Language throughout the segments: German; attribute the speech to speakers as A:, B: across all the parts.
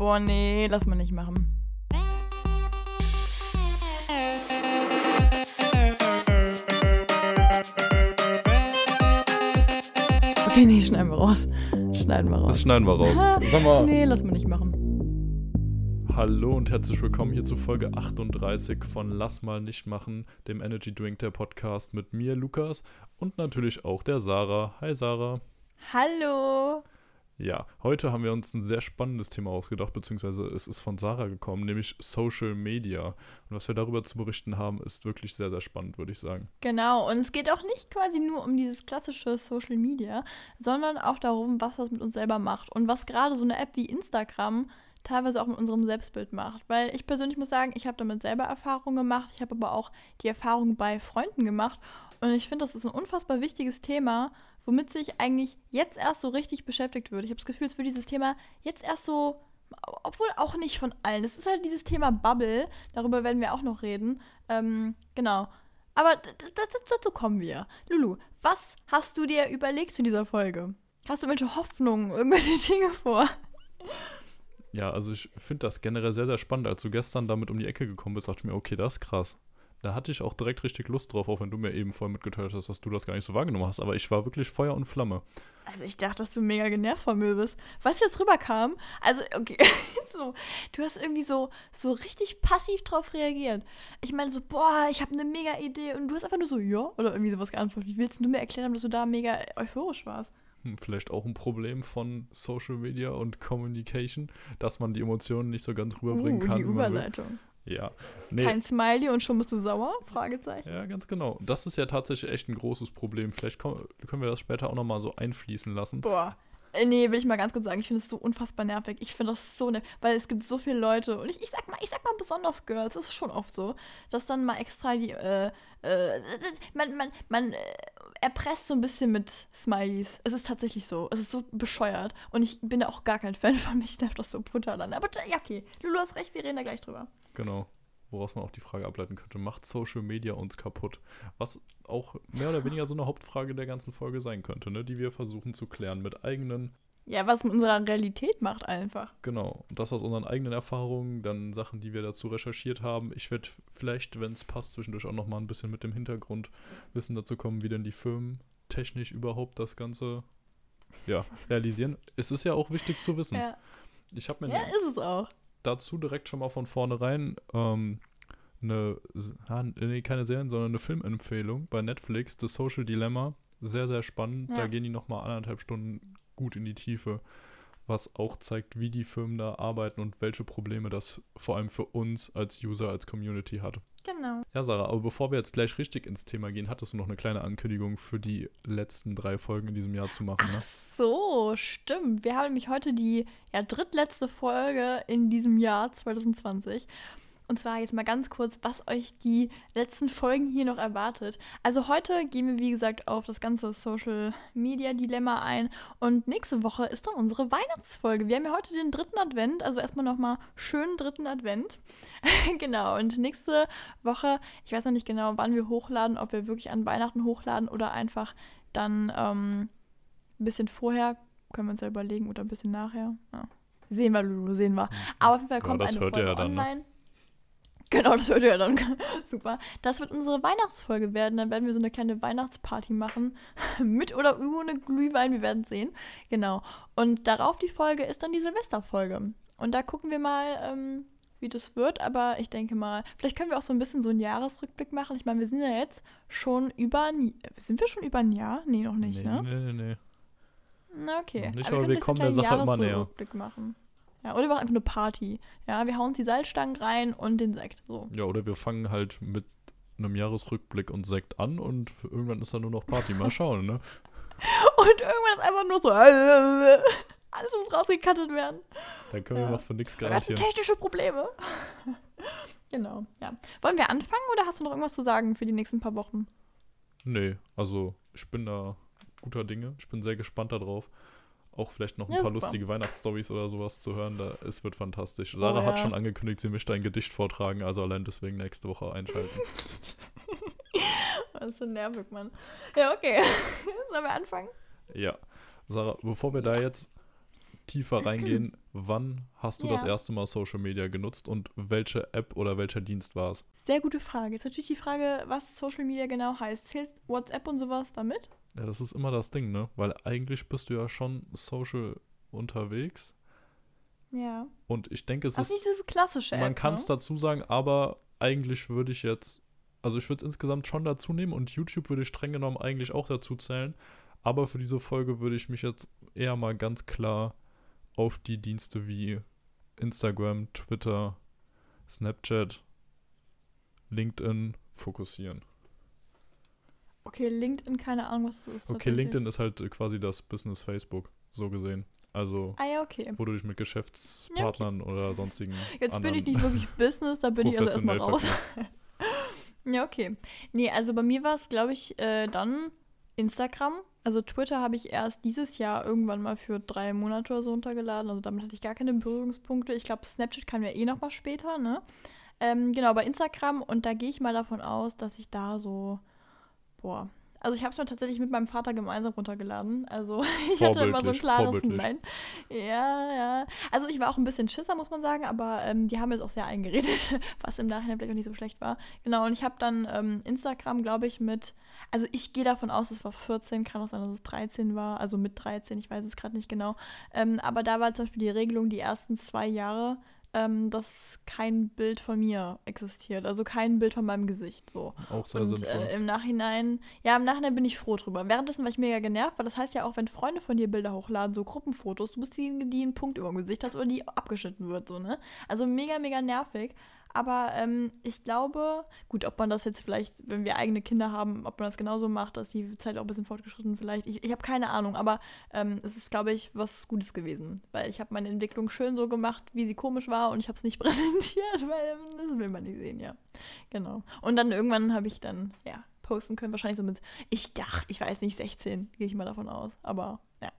A: Boah, nee, lass mal nicht machen. Okay, nee, schneiden wir raus. Schneiden wir raus.
B: Das schneiden wir raus. Sag mal.
A: Nee, lass mal nicht machen.
B: Hallo und herzlich willkommen hier zu Folge 38 von Lass mal nicht machen, dem Energy Drink der Podcast mit mir, Lukas, und natürlich auch der Sarah. Hi Sarah.
A: Hallo.
B: Ja, heute haben wir uns ein sehr spannendes Thema ausgedacht, beziehungsweise es ist von Sarah gekommen, nämlich Social Media. Und was wir darüber zu berichten haben, ist wirklich sehr, sehr spannend, würde ich sagen.
A: Genau, und es geht auch nicht quasi nur um dieses klassische Social Media, sondern auch darum, was das mit uns selber macht und was gerade so eine App wie Instagram teilweise auch mit unserem Selbstbild macht. Weil ich persönlich muss sagen, ich habe damit selber Erfahrungen gemacht, ich habe aber auch die Erfahrung bei Freunden gemacht und ich finde, das ist ein unfassbar wichtiges Thema, womit sich eigentlich jetzt erst so richtig beschäftigt wird. Ich habe das Gefühl, es wird dieses Thema jetzt erst so, obwohl auch nicht von allen. Es ist halt dieses Thema Bubble, darüber werden wir auch noch reden. Ähm, genau. Aber dazu kommen wir. Lulu, was hast du dir überlegt zu dieser Folge? Hast du irgendwelche Hoffnungen, irgendwelche Dinge vor?
B: Ja, also ich finde das generell sehr, sehr spannend. Als du gestern damit um die Ecke gekommen bist, dachte ich mir, okay, das ist krass. Da hatte ich auch direkt richtig Lust drauf, auch wenn du mir eben vorher mitgeteilt hast, dass du das gar nicht so wahrgenommen hast. Aber ich war wirklich Feuer und Flamme.
A: Also ich dachte, dass du mega genervt von mir bist. Du, jetzt rüberkam? Also, okay, so, du hast irgendwie so, so richtig passiv drauf reagiert. Ich meine so, boah, ich habe eine mega Idee und du hast einfach nur so, ja, oder irgendwie sowas geantwortet. Wie willst du mir erklären, dass du da mega euphorisch warst?
B: Hm, vielleicht auch ein Problem von Social Media und Communication, dass man die Emotionen nicht so ganz rüberbringen
A: uh,
B: kann.
A: Die Überleitung.
B: Ja.
A: Nee. Kein Smiley und schon bist du sauer? Fragezeichen.
B: Ja, ganz genau. Das ist ja tatsächlich echt ein großes Problem. Vielleicht können wir das später auch nochmal so einfließen lassen.
A: Boah. Äh, nee, will ich mal ganz kurz sagen, ich finde es so unfassbar nervig. Ich finde das so nervig, weil es gibt so viele Leute und ich, ich sag mal, ich sag mal besonders Girls, das ist schon oft so, dass dann mal extra die, äh, äh, man, man, man äh, erpresst so ein bisschen mit Smileys. Es ist tatsächlich so. Es ist so bescheuert. Und ich bin da auch gar kein Fan von mich, nervt das so brutal an. Aber ja, okay. Lulu hast recht, wir reden da gleich drüber.
B: Genau. Woraus man auch die Frage ableiten könnte, macht Social Media uns kaputt? Was auch mehr oder weniger so eine Hauptfrage der ganzen Folge sein könnte, ne? die wir versuchen zu klären mit eigenen
A: ja, was mit unserer Realität macht einfach.
B: Genau. Und das aus unseren eigenen Erfahrungen, dann Sachen, die wir dazu recherchiert haben. Ich werde vielleicht, wenn es passt, zwischendurch auch nochmal ein bisschen mit dem Hintergrundwissen dazu kommen, wie denn die Firmen technisch überhaupt das Ganze ja, realisieren. es ist ja auch wichtig zu wissen.
A: Ja.
B: Ich habe mir
A: ja, ist es auch.
B: Dazu direkt schon mal von vornherein ähm, eine, nee, keine Serien, sondern eine Filmempfehlung bei Netflix, The Social Dilemma. Sehr, sehr spannend. Ja. Da gehen die nochmal anderthalb Stunden gut in die Tiefe, was auch zeigt, wie die Firmen da arbeiten und welche Probleme das vor allem für uns als User, als Community hat.
A: Genau.
B: Ja, Sarah, aber bevor wir jetzt gleich richtig ins Thema gehen, hattest du noch eine kleine Ankündigung für die letzten drei Folgen in diesem Jahr zu machen, ne?
A: Ach so, stimmt. Wir haben nämlich heute die ja, drittletzte Folge in diesem Jahr 2020. Und zwar jetzt mal ganz kurz, was euch die letzten Folgen hier noch erwartet. Also heute gehen wir, wie gesagt, auf das ganze Social Media Dilemma ein. Und nächste Woche ist dann unsere Weihnachtsfolge. Wir haben ja heute den dritten Advent, also erstmal nochmal schönen dritten Advent. genau, und nächste Woche, ich weiß noch nicht genau, wann wir hochladen, ob wir wirklich an Weihnachten hochladen oder einfach dann ähm, ein bisschen vorher, können wir uns ja überlegen, oder ein bisschen nachher. Ja. Sehen wir, Lulu, sehen wir. Aber auf jeden Fall kommt ja, eine Folge ja dann, ne? online. Ne? Genau, das hört ihr ja dann. Super. Das wird unsere Weihnachtsfolge werden. Dann werden wir so eine kleine Weihnachtsparty machen. Mit oder ohne Glühwein, wir werden sehen. Genau. Und darauf die Folge ist dann die Silvesterfolge. Und da gucken wir mal, ähm, wie das wird. Aber ich denke mal, vielleicht können wir auch so ein bisschen so einen Jahresrückblick machen. Ich meine, wir sind ja jetzt schon über ein Sind wir schon über ein Jahr? Nee, noch nicht,
B: nee,
A: ne?
B: Nee, nee, nee.
A: Na, okay.
B: Nicht, aber, aber wir, wir kommen der Sache immer näher.
A: machen. Ja, oder wir machen einfach eine Party. Ja, wir hauen uns die Salzstangen rein und den Sekt. So.
B: Ja, oder wir fangen halt mit einem Jahresrückblick und Sekt an und irgendwann ist dann nur noch Party. Mal schauen, ne?
A: und irgendwann ist einfach nur so. Alles muss rausgekattet werden.
B: Dann können ja. wir noch für nichts garantieren.
A: Wir hatten technische Probleme. genau, ja. Wollen wir anfangen oder hast du noch irgendwas zu sagen für die nächsten paar Wochen?
B: Nee, also ich bin da guter Dinge. Ich bin sehr gespannt darauf auch vielleicht noch ein
A: ja,
B: paar
A: super.
B: lustige Weihnachtsstories oder sowas zu hören. Da, es wird fantastisch. Sarah
A: oh, ja.
B: hat schon angekündigt, sie möchte ein Gedicht vortragen, also allein deswegen nächste Woche einschalten.
A: ist so nervig, Mann. Ja, okay. Sollen wir anfangen?
B: Ja. Sarah, bevor wir da jetzt tiefer reingehen. Wann hast du
A: Ja.
B: das erste Mal Social Media genutzt und welche App oder welcher Dienst war es?
A: Sehr gute Frage. Jetzt natürlich die Frage, was Social Media genau heißt. Zählt WhatsApp und sowas damit?
B: Ja, das ist immer das Ding, ne? Weil eigentlich bist du ja schon social unterwegs.
A: Ja.
B: Und ich denke, es
A: Also
B: ist.
A: nicht diese klassische.
B: Man kann es
A: ne?
B: dazu sagen, aber eigentlich würde ich jetzt. Also ich würde es insgesamt schon dazu nehmen und YouTube würde ich streng genommen eigentlich auch dazu zählen. Aber für diese Folge würde ich mich jetzt eher mal ganz klar auf die Dienste wie Instagram, Twitter, Snapchat, LinkedIn fokussieren.
A: Okay, LinkedIn, keine Ahnung, was das ist.
B: Okay. LinkedIn ist halt äh, quasi das Business Facebook, so gesehen. Also,
A: Ah ja, okay.
B: wo du dich mit Geschäftspartnern oder sonstigen
A: Jetzt bin ich nicht wirklich Business, da bin ich also erstmal raus. Ja, okay. Nee, also bei mir war es, glaube ich, äh, dann Instagram. Also Twitter habe ich erst dieses Jahr irgendwann mal für drei Monate oder so runtergeladen. Also damit hatte ich gar keine Berührungspunkte. Ich glaube, Snapchat kam ja eh noch mal später, ne? Ähm, genau, bei Instagram. Und da gehe ich mal davon aus, dass ich da so, boah. Also ich habe es mir tatsächlich mit meinem Vater gemeinsam runtergeladen. Also ich hatte immer so ein klares. Nein. Ja, ja. Also ich war auch ein bisschen Schisser, muss man sagen, aber ähm, die haben jetzt auch sehr eingeredet, was im Nachhinein vielleicht auch nicht so schlecht war. Genau, und ich habe dann ähm, Instagram, glaube ich, mit, also ich gehe davon aus, es war 14, kann auch sein, dass es 13 war, also mit 13, ich weiß es gerade nicht genau. Ähm, aber da war zum Beispiel die Regelung, die ersten zwei Jahre, ähm, dass kein Bild von mir existiert, also kein Bild von meinem Gesicht, so.
B: Auch sehr
A: Und
B: sinnvoll.
A: äh, im Nachhinein, ja, im Nachhinein bin ich froh drüber. Währenddessen war ich mega genervt, weil das heißt ja auch, wenn Freunde von dir Bilder hochladen, so Gruppenfotos, du bist diejenige, die einen Punkt über dem Gesicht hast oder die abgeschnitten wird, so, ne? Also mega, mega nervig. Aber ähm, ich glaube, gut, ob man das jetzt vielleicht, wenn wir eigene Kinder haben, ob man das genauso macht, dass die Zeit auch ein bisschen fortgeschritten vielleicht. Ich, ich habe keine Ahnung, aber ähm, es ist, glaube ich, was Gutes gewesen. Weil ich habe meine Entwicklung schön so gemacht, wie sie komisch war und ich habe es nicht präsentiert, weil ähm, das will man nicht sehen, ja. Genau. Und dann irgendwann habe ich dann, ja, posten können, wahrscheinlich so mit, ich dachte, ich weiß nicht, 16, gehe ich mal davon aus. Aber ja,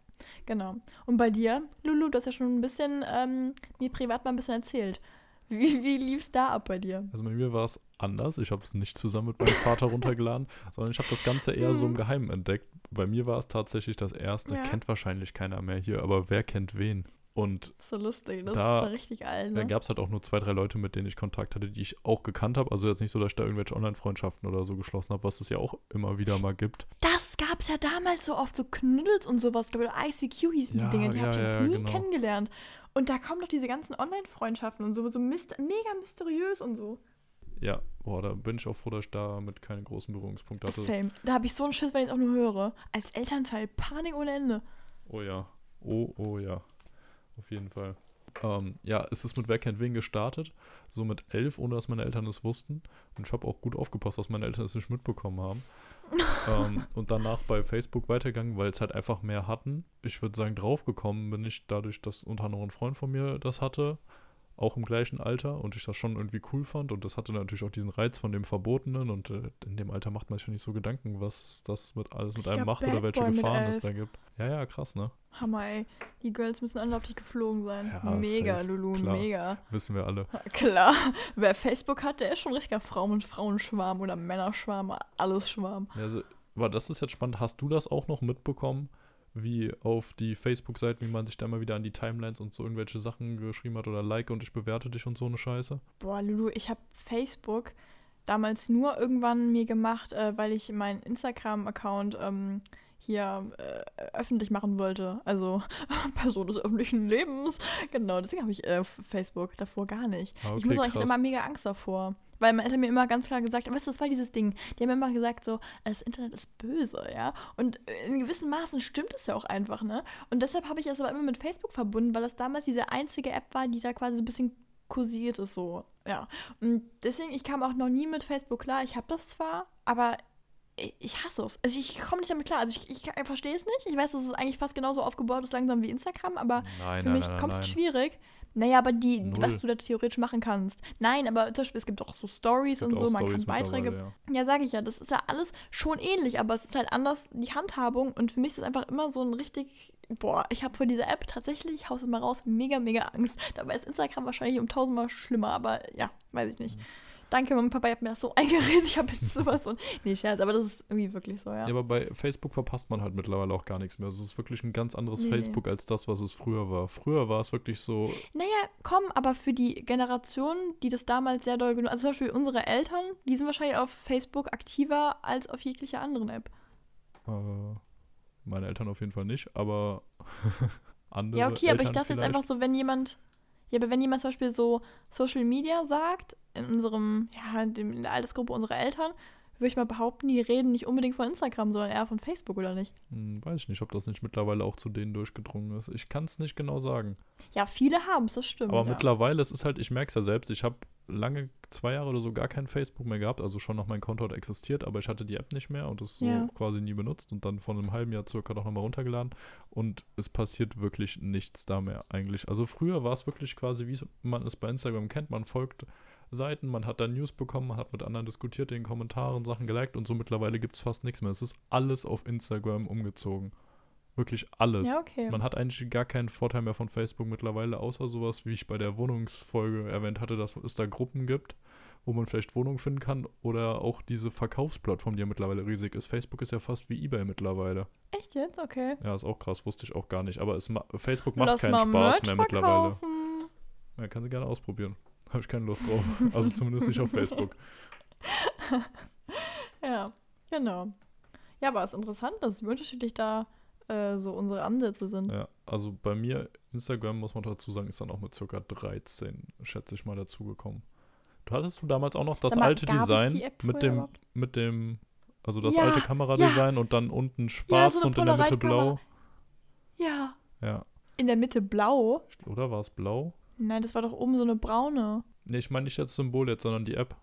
A: genau. Und bei dir, Lulu, du hast ja schon ein bisschen ähm, mir privat mal ein bisschen erzählt. Wie, wie lief es da ab bei dir?
B: Also bei mir war es anders. Ich habe es nicht zusammen mit meinem Vater runtergeladen, sondern ich habe das Ganze eher so im
A: Mhm.
B: Geheimen entdeckt. Bei mir war es tatsächlich das erste.
A: Ja.
B: Kennt wahrscheinlich keiner mehr hier, aber wer kennt wen? Und
A: So lustig, das
B: Da-
A: ist richtig alt,
B: dann
A: ne?
B: gab es halt auch nur zwei, drei Leute, mit denen ich Kontakt hatte, die ich auch gekannt habe. Also jetzt nicht so, dass ich da irgendwelche Online-Freundschaften oder so geschlossen habe, was es ja auch immer wieder mal gibt.
A: Das gab es ja damals so oft, so Knuddels und sowas, glaube ich, oder ICQ hießen
B: Ja,
A: die Dinge, die
B: ja,
A: habe ich
B: ja,
A: nie
B: genau.
A: kennengelernt. Und da kommen doch diese ganzen Online-Freundschaften und so, so myst mega mysteriös und so.
B: Ja, boah, da bin ich auch froh, dass ich damit keine großen Berührungspunkte hatte.
A: Same. Da habe ich so einen Schiss, wenn ich es auch nur höre. Als Elternteil Panik ohne Ende.
B: Oh ja. Oh, oh ja. Auf jeden Fall. Ähm, ja, es ist mit Wer kennt wen gestartet. So mit elf, ohne dass meine Eltern es wussten. Und ich habe auch gut aufgepasst, dass meine Eltern es nicht mitbekommen haben. Ähm, und danach bei Facebook weitergegangen, weil es halt einfach mehr hatten. Ich würde sagen, draufgekommen bin ich dadurch, dass unter anderem ein Freund von mir das hatte. Auch im gleichen Alter und ich das schon irgendwie cool fand. Und das hatte natürlich auch diesen Reiz von dem Verbotenen. Und äh, in dem Alter macht man sich ja nicht so Gedanken, was das mit alles mit
A: Ich
B: einem macht oder
A: Bad
B: welche
A: Boy
B: Gefahren es da gibt. Ja, ja, krass, ne?
A: Hammer, ey. Die Girls müssen alle auf dich geflogen sein.
B: Ja,
A: mega,
B: safe.
A: Lulu,
B: Klar.
A: mega.
B: Wissen wir alle.
A: Klar. Wer Facebook hat, der ist schon richtiger Frauen Frauenschwarm oder Männerschwarm, alles Schwarm.
B: Ja, Also, aber das ist jetzt spannend. Hast du das auch noch mitbekommen, wie auf die Facebook-Seiten, wie man sich da immer wieder an die Timelines und so irgendwelche Sachen geschrieben hat oder like und ich bewerte dich und so eine Scheiße?
A: Boah, Lulu, ich habe Facebook damals nur irgendwann mir gemacht, äh, weil ich meinen Instagram-Account ähm, hier äh, öffentlich machen wollte. Also Person des öffentlichen Lebens. Genau, deswegen habe ich äh, Facebook davor gar nicht.
B: Ah,
A: ich
B: okay,
A: muss auch echt
B: krass.
A: immer mega Angst davor. Weil meine Eltern mir immer ganz klar gesagt haben, weißt du, das war dieses Ding. Die haben immer gesagt so, das Internet ist böse, ja. Und in gewissen Maßen stimmt es ja auch einfach, ne? Und deshalb habe ich es aber immer mit Facebook verbunden, weil das damals diese einzige App war, die da quasi so ein bisschen kursiert ist, so, ja. Und deswegen, ich kam auch noch nie mit Facebook klar. Ich habe das zwar, aber ich, hasse es. Also ich komme nicht damit klar. Also ich, ich, verstehe es nicht. Ich weiß, dass es eigentlich fast genauso aufgebaut ist langsam wie Instagram, aber
B: Nein,
A: für
B: nein,
A: mich
B: nein,
A: komplett schwierig. Naja, aber die,
B: Null.
A: was du da theoretisch machen kannst. Nein, aber zum Beispiel, es gibt auch so Stories und so, man
B: Stories
A: kann Beiträge.
B: ja.
A: Ja, sage ich ja, das ist ja alles schon ähnlich, aber es ist halt anders die Handhabung und für mich ist es einfach immer so ein richtig, boah, ich habe vor dieser App tatsächlich, ich haus es mal raus, mega, mega Angst. Dabei ist Instagram wahrscheinlich um tausendmal schlimmer, aber ja, weiß ich nicht. Danke, Mama und Papa, ihr habt mir das so eingeredet, ich habe jetzt sowas von. Nee, Scherz, aber das ist irgendwie wirklich so, ja.
B: Ja, aber bei Facebook verpasst man halt mittlerweile auch gar nichts mehr. Also es ist wirklich ein ganz anderes
A: Nee.
B: Facebook als das, was es früher war. Früher war es wirklich so,
A: Naja, komm, aber für die Generation, die das damals sehr doll genug, also zum Beispiel unsere Eltern, die sind wahrscheinlich auf Facebook aktiver als auf jegliche anderen App.
B: äh, meine Eltern auf jeden Fall nicht, aber andere
A: Ja, okay, aber ich
B: Eltern
A: dachte jetzt einfach so, wenn jemand, ja, aber wenn jemand zum Beispiel so Social Media sagt, in unserem, ja, in dem- in der Altersgruppe unserer Eltern, würde ich mal behaupten, die reden nicht unbedingt von Instagram, sondern eher von Facebook, oder nicht?
B: Hm, weiß ich nicht, ob das nicht mittlerweile auch zu denen durchgedrungen ist. Ich kann es nicht genau sagen.
A: Ja, viele haben es, das stimmt.
B: Aber
A: ja.
B: mittlerweile, es ist halt, ich merke es ja selbst, ich habe lange, zwei Jahre oder so gar kein Facebook mehr gehabt, also schon noch mein Konto hat existiert, aber ich hatte die App nicht mehr und es so
A: Ja.
B: quasi nie benutzt und dann von einem halben Jahr circa noch nochmal runtergeladen und es passiert wirklich nichts da mehr eigentlich. Also früher war es wirklich quasi, wie man es bei Instagram kennt, man folgt Seiten, man hat da News bekommen, man hat mit anderen diskutiert, in den Kommentaren Sachen geliked und so mittlerweile gibt es fast nichts mehr. Es ist alles auf Instagram umgezogen. Wirklich alles.
A: Ja, okay.
B: Man hat eigentlich gar keinen Vorteil mehr von Facebook mittlerweile, außer sowas, wie ich bei der Wohnungsfolge erwähnt hatte, dass es da Gruppen gibt, wo man vielleicht Wohnungen finden kann oder auch diese Verkaufsplattform, die ja mittlerweile riesig ist. Facebook ist ja fast wie eBay mittlerweile.
A: Echt jetzt? Okay.
B: Ja, ist auch krass, wusste ich auch gar nicht. Aber es ma Facebook macht
A: Lass
B: keinen Spaß
A: Merch
B: mehr mittlerweile.
A: verkaufen.
B: Ja, kann sie gerne ausprobieren. Habe ich keine Lust drauf. Also zumindest nicht auf Facebook.
A: Ja, genau. Ja, aber es ist interessant, dass wie unterschiedlich da äh, so unsere Ansätze sind.
B: Ja, also bei mir, Instagram, muss man dazu sagen, ist dann auch mit circa 13, schätze ich mal, dazugekommen. Du hattest du damals auch noch das
A: mal,
B: alte Design mit dem,
A: überhaupt?
B: mit dem, also das
A: Ja,
B: alte Kameradesign und dann unten schwarz
A: eine
B: und in der Mitte blau.
A: Ja.
B: Ja.
A: In der Mitte blau.
B: Oder war es blau?
A: Nein, das war doch oben so eine braune.
B: Nee, ich meine nicht das Symbol jetzt, sondern die App.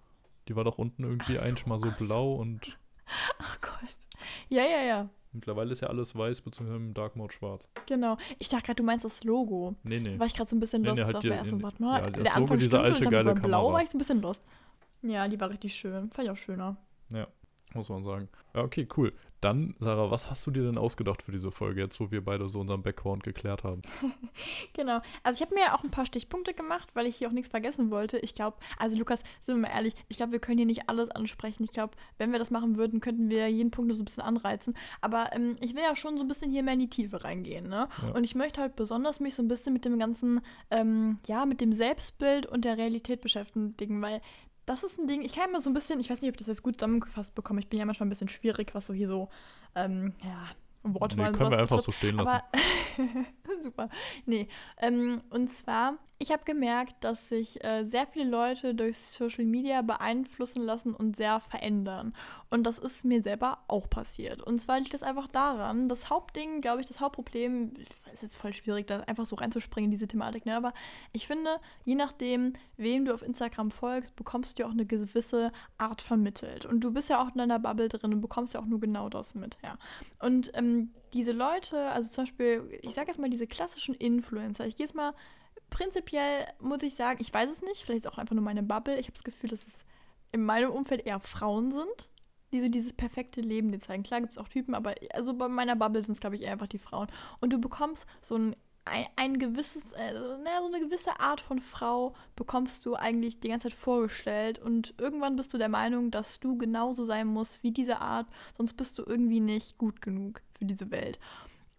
B: Die war doch unten irgendwie
A: so.
B: eigentlich mal so blau und
A: Ach Gott. Ja, ja, ja.
B: mittlerweile ist ja alles weiß, beziehungsweise im Dark Mode schwarz.
A: Genau. Ich dachte gerade, du meinst das Logo.
B: Nee, nee.
A: War ich gerade so ein bisschen
B: Nee,
A: lost.
B: nee, halt die-
A: erst
B: nee,
A: so, warte mal.
B: ja, das
A: der
B: Logo
A: Anfang stimmte
B: alte,
A: und
B: geile
A: bei Blau
B: Kamera.
A: war ich so ein bisschen lost. Ja, die war richtig schön. Fand ich auch schöner.
B: Muss man sagen. Ja, okay, cool. Dann, Sarah, was hast du dir denn ausgedacht für diese Folge, jetzt wo wir beide so unseren Background geklärt haben?
A: Genau. Also ich habe mir ja auch ein paar Stichpunkte gemacht, weil ich hier auch nichts vergessen wollte. Ich glaube, also Lukas, sind wir mal ehrlich, ich glaube, wir können hier nicht alles ansprechen. Ich glaube, wenn wir das machen würden, könnten wir jeden Punkt nur so ein bisschen anreizen. Aber ähm, ich will ja schon so ein bisschen hier mehr in die Tiefe reingehen, ne?
B: Ja.
A: Und ich möchte halt besonders mich so ein bisschen mit dem ganzen, ähm, ja, mit dem Selbstbild und der Realität beschäftigen, weil das ist ein Ding, ich kann immer so ein bisschen, ich weiß nicht, ob ich das jetzt gut zusammengefasst bekomme, ich bin ja manchmal ein bisschen schwierig, was so hier so, ähm, ja, Wortwahl
B: Nee, können wir einfach
A: betrifft.
B: so stehen lassen.
A: Aber super. Nee. Ähm, und zwar, ich habe gemerkt, dass sich äh, sehr viele Leute durch Social Media beeinflussen lassen und sehr verändern. Und das ist mir selber auch passiert. Und zwar liegt das einfach daran, das Hauptding, glaube ich, das Hauptproblem, ist jetzt voll schwierig, da einfach so reinzuspringen in diese Thematik, ne? aber ich finde, je nachdem, wem du auf Instagram folgst, bekommst du ja auch eine gewisse Art vermittelt. Und du bist ja auch in deiner Bubble drin und bekommst ja auch nur genau das mit, ja. Und ähm, diese Leute, also zum Beispiel, ich sage jetzt mal diese klassischen Influencer, ich gehe jetzt mal, prinzipiell muss ich sagen, ich weiß es nicht, vielleicht ist auch einfach nur meine Bubble, ich habe das Gefühl, dass es in meinem Umfeld eher Frauen sind, die so dieses perfekte Leben dir zeigen. Klar gibt es auch Typen, aber also bei meiner Bubble sind es, glaube ich, eher einfach die Frauen. Und du bekommst so ein, ein, ein gewisses, äh, naja, so eine gewisse Art von Frau bekommst du eigentlich die ganze Zeit vorgestellt und irgendwann bist du der Meinung, dass du genauso sein musst wie diese Art, sonst bist du irgendwie nicht gut genug für diese Welt.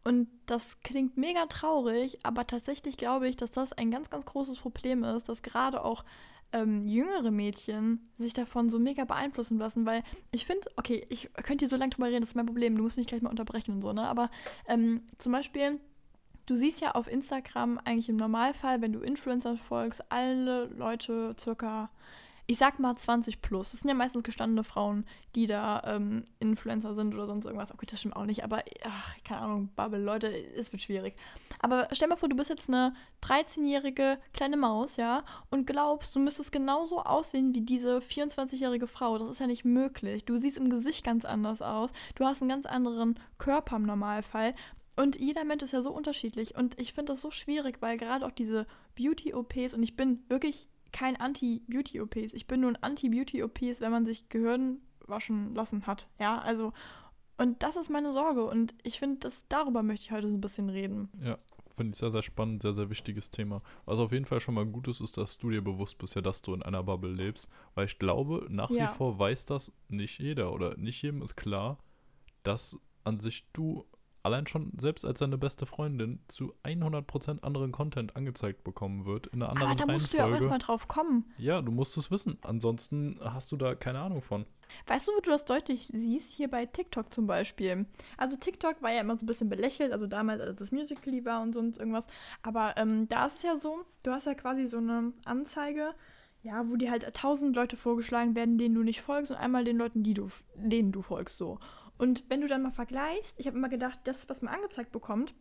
A: Und das klingt mega traurig, aber tatsächlich glaube ich, dass das ein ganz, ganz großes Problem ist, dass gerade auch ähm, jüngere Mädchen sich davon so mega beeinflussen lassen, weil ich finde, okay, ich könnte hier so lange drüber reden, das ist mein Problem, du musst mich gleich mal unterbrechen und so, ne? Aber ähm, zum Beispiel, du siehst ja auf Instagram eigentlich im Normalfall, wenn du Influencer folgst, alle Leute circa, ich sag mal 20 plus. Das sind ja meistens gestandene Frauen, die da ähm, Influencer sind oder sonst irgendwas. Okay, das stimmt auch nicht, aber ach, keine Ahnung, Bubble, Leute, es wird schwierig. Aber stell mal vor, du bist jetzt eine 13-jährige kleine Maus, ja, und glaubst, du müsstest genauso aussehen wie diese 24-jährige Frau. Das ist ja nicht möglich. Du siehst im Gesicht ganz anders aus. Du hast einen ganz anderen Körper im Normalfall. Und jeder Mensch ist ja so unterschiedlich. Und ich finde das so schwierig, weil gerade auch diese Beauty-OPs, und ich bin wirklich kein Anti-Beauty-OPs, ich bin nur ein Anti-Beauty-OPs, wenn man sich Gehirn waschen lassen hat. Ja, also, und das ist meine Sorge. Und ich finde, darüber möchte ich heute so ein bisschen reden.
B: Ja, Finde ich sehr, sehr spannend, sehr, sehr wichtiges Thema. Was auf jeden Fall schon mal gut ist, ist, dass du dir bewusst bist, ja, dass du in einer Bubble lebst. Weil ich glaube, nach
A: Ja.
B: wie vor weiß das nicht jeder oder nicht jedem ist klar, dass an sich du allein schon selbst als seine beste Freundin zu 100% anderen Content angezeigt bekommen wird, in einer anderen
A: Aber da musst du ja auch erstmal drauf kommen.
B: Ja, du musst es wissen. Ansonsten hast du da keine Ahnung von.
A: Weißt du, wo du das deutlich siehst? Hier bei TikTok zum Beispiel. Also TikTok war ja immer so ein bisschen belächelt, also damals, als das Musical.ly war und sonst irgendwas. Aber ähm, da ist es ja so, du hast ja quasi so eine Anzeige, ja, wo dir halt tausend Leute vorgeschlagen werden, denen du nicht folgst und einmal den Leuten, die du, denen du folgst, so. Und wenn du dann mal vergleichst, ich habe immer gedacht, das, was man angezeigt bekommt,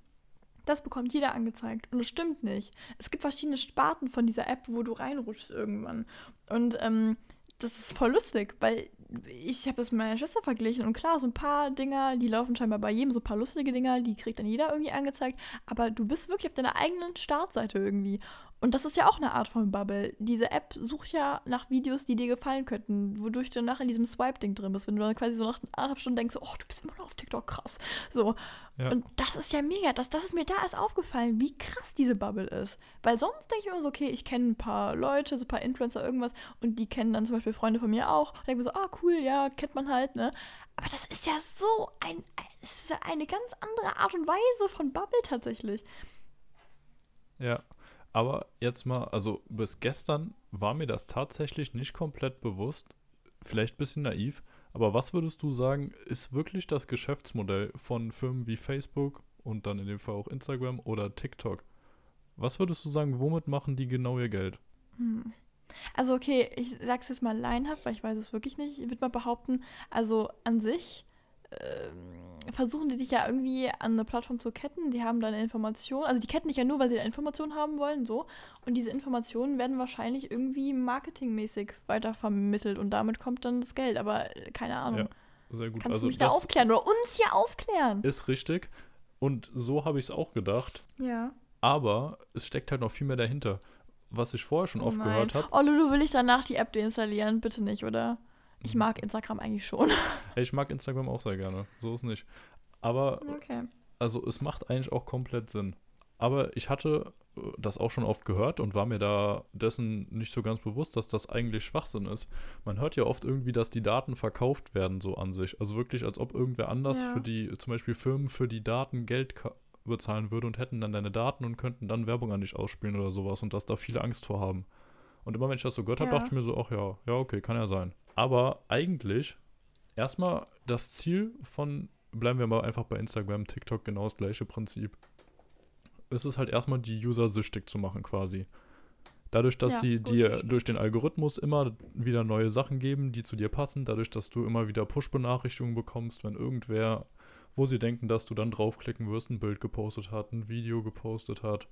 A: das bekommt jeder angezeigt. Und es stimmt nicht. Es gibt verschiedene Sparten von dieser App, wo du reinrutschst irgendwann. Und ähm, das ist voll lustig, weil ich habe das mit meiner Schwester verglichen und klar, so ein paar Dinger, die laufen scheinbar bei jedem, so ein paar lustige Dinger, die kriegt dann jeder irgendwie angezeigt, aber du bist wirklich auf deiner eigenen Startseite irgendwie. Und das ist ja auch eine Art von Bubble. Diese App sucht ja nach Videos, die dir gefallen könnten, wodurch du nachher in diesem Swipe-Ding drin bist, wenn du dann quasi so nach anderthalb Stunden denkst, oh, du bist immer noch auf TikTok, krass. So.
B: Ja.
A: Und das ist ja mega, das, das ist mir da erst aufgefallen, wie krass diese Bubble ist. Weil sonst denke ich immer so, okay, ich kenne ein paar Leute, so ein paar Influencer, irgendwas, und die kennen dann zum Beispiel Freunde von mir auch. Und denke mir so, ah, cool, ja, kennt man halt, ne? Aber das ist ja so ein, es ist ja eine ganz andere Art und Weise von Bubble tatsächlich.
B: Ja, aber jetzt mal, also bis gestern war mir das tatsächlich nicht komplett bewusst, vielleicht ein bisschen naiv, aber was würdest du sagen, ist wirklich das Geschäftsmodell von Firmen wie Facebook und dann in dem Fall auch Instagram oder TikTok? Was würdest du sagen, womit machen die genau ihr Geld?
A: Hm. Also okay, ich sag's jetzt mal laienhaft, weil ich weiß es wirklich nicht. Ich würde mal behaupten, also an sich ähm, versuchen die dich ja irgendwie an eine Plattform zu ketten. Die haben deine Informationen, also die ketten dich ja nur, weil sie deine Informationen haben wollen, so. Und diese Informationen werden wahrscheinlich irgendwie marketingmäßig weitervermittelt und damit kommt dann das Geld. Aber äh, keine Ahnung.
B: Ja, Sehr gut.
A: Kannst
B: also
A: du mich da aufklären oder uns hier aufklären?
B: ist richtig und so habe ich es auch gedacht,
A: Ja.
B: aber es steckt halt noch viel mehr dahinter. Was ich vorher schon oft
A: nein.
B: gehört habe,
A: Oh Lulu, will ich danach die App deinstallieren? Bitte nicht, oder? Ich mag Instagram eigentlich schon.
B: ich mag Instagram auch sehr gerne, so ist nicht. Aber
A: Okay.
B: also es macht eigentlich auch komplett Sinn. Aber ich hatte äh, das auch schon oft gehört und war mir da dessen nicht so ganz bewusst, dass das eigentlich Schwachsinn ist. Man hört ja oft irgendwie, dass die Daten verkauft werden, so an sich. Also wirklich, als ob irgendwer anders
A: Ja.
B: für die, zum Beispiel Firmen für die Daten Geld bezahlen würde und hätten dann deine Daten und könnten dann Werbung an dich ausspielen oder sowas und dass da viele Angst vor haben. Und immer wenn ich das so gehört habe,
A: Ja.
B: dachte ich mir so, ach ja, ja, okay, kann ja sein. Aber eigentlich erstmal das Ziel von, bleiben wir mal einfach bei Instagram, TikTok, genau das gleiche Prinzip. Es ist halt erstmal die User süchtig zu machen quasi. Dadurch, dass
A: Ja,
B: sie dir durch den Algorithmus immer wieder neue Sachen geben, die zu dir passen, dadurch, dass du immer wieder Push-Benachrichtigungen bekommst, wenn irgendwer, wo sie denken, dass du dann draufklicken wirst, ein Bild gepostet hat, ein Video gepostet hat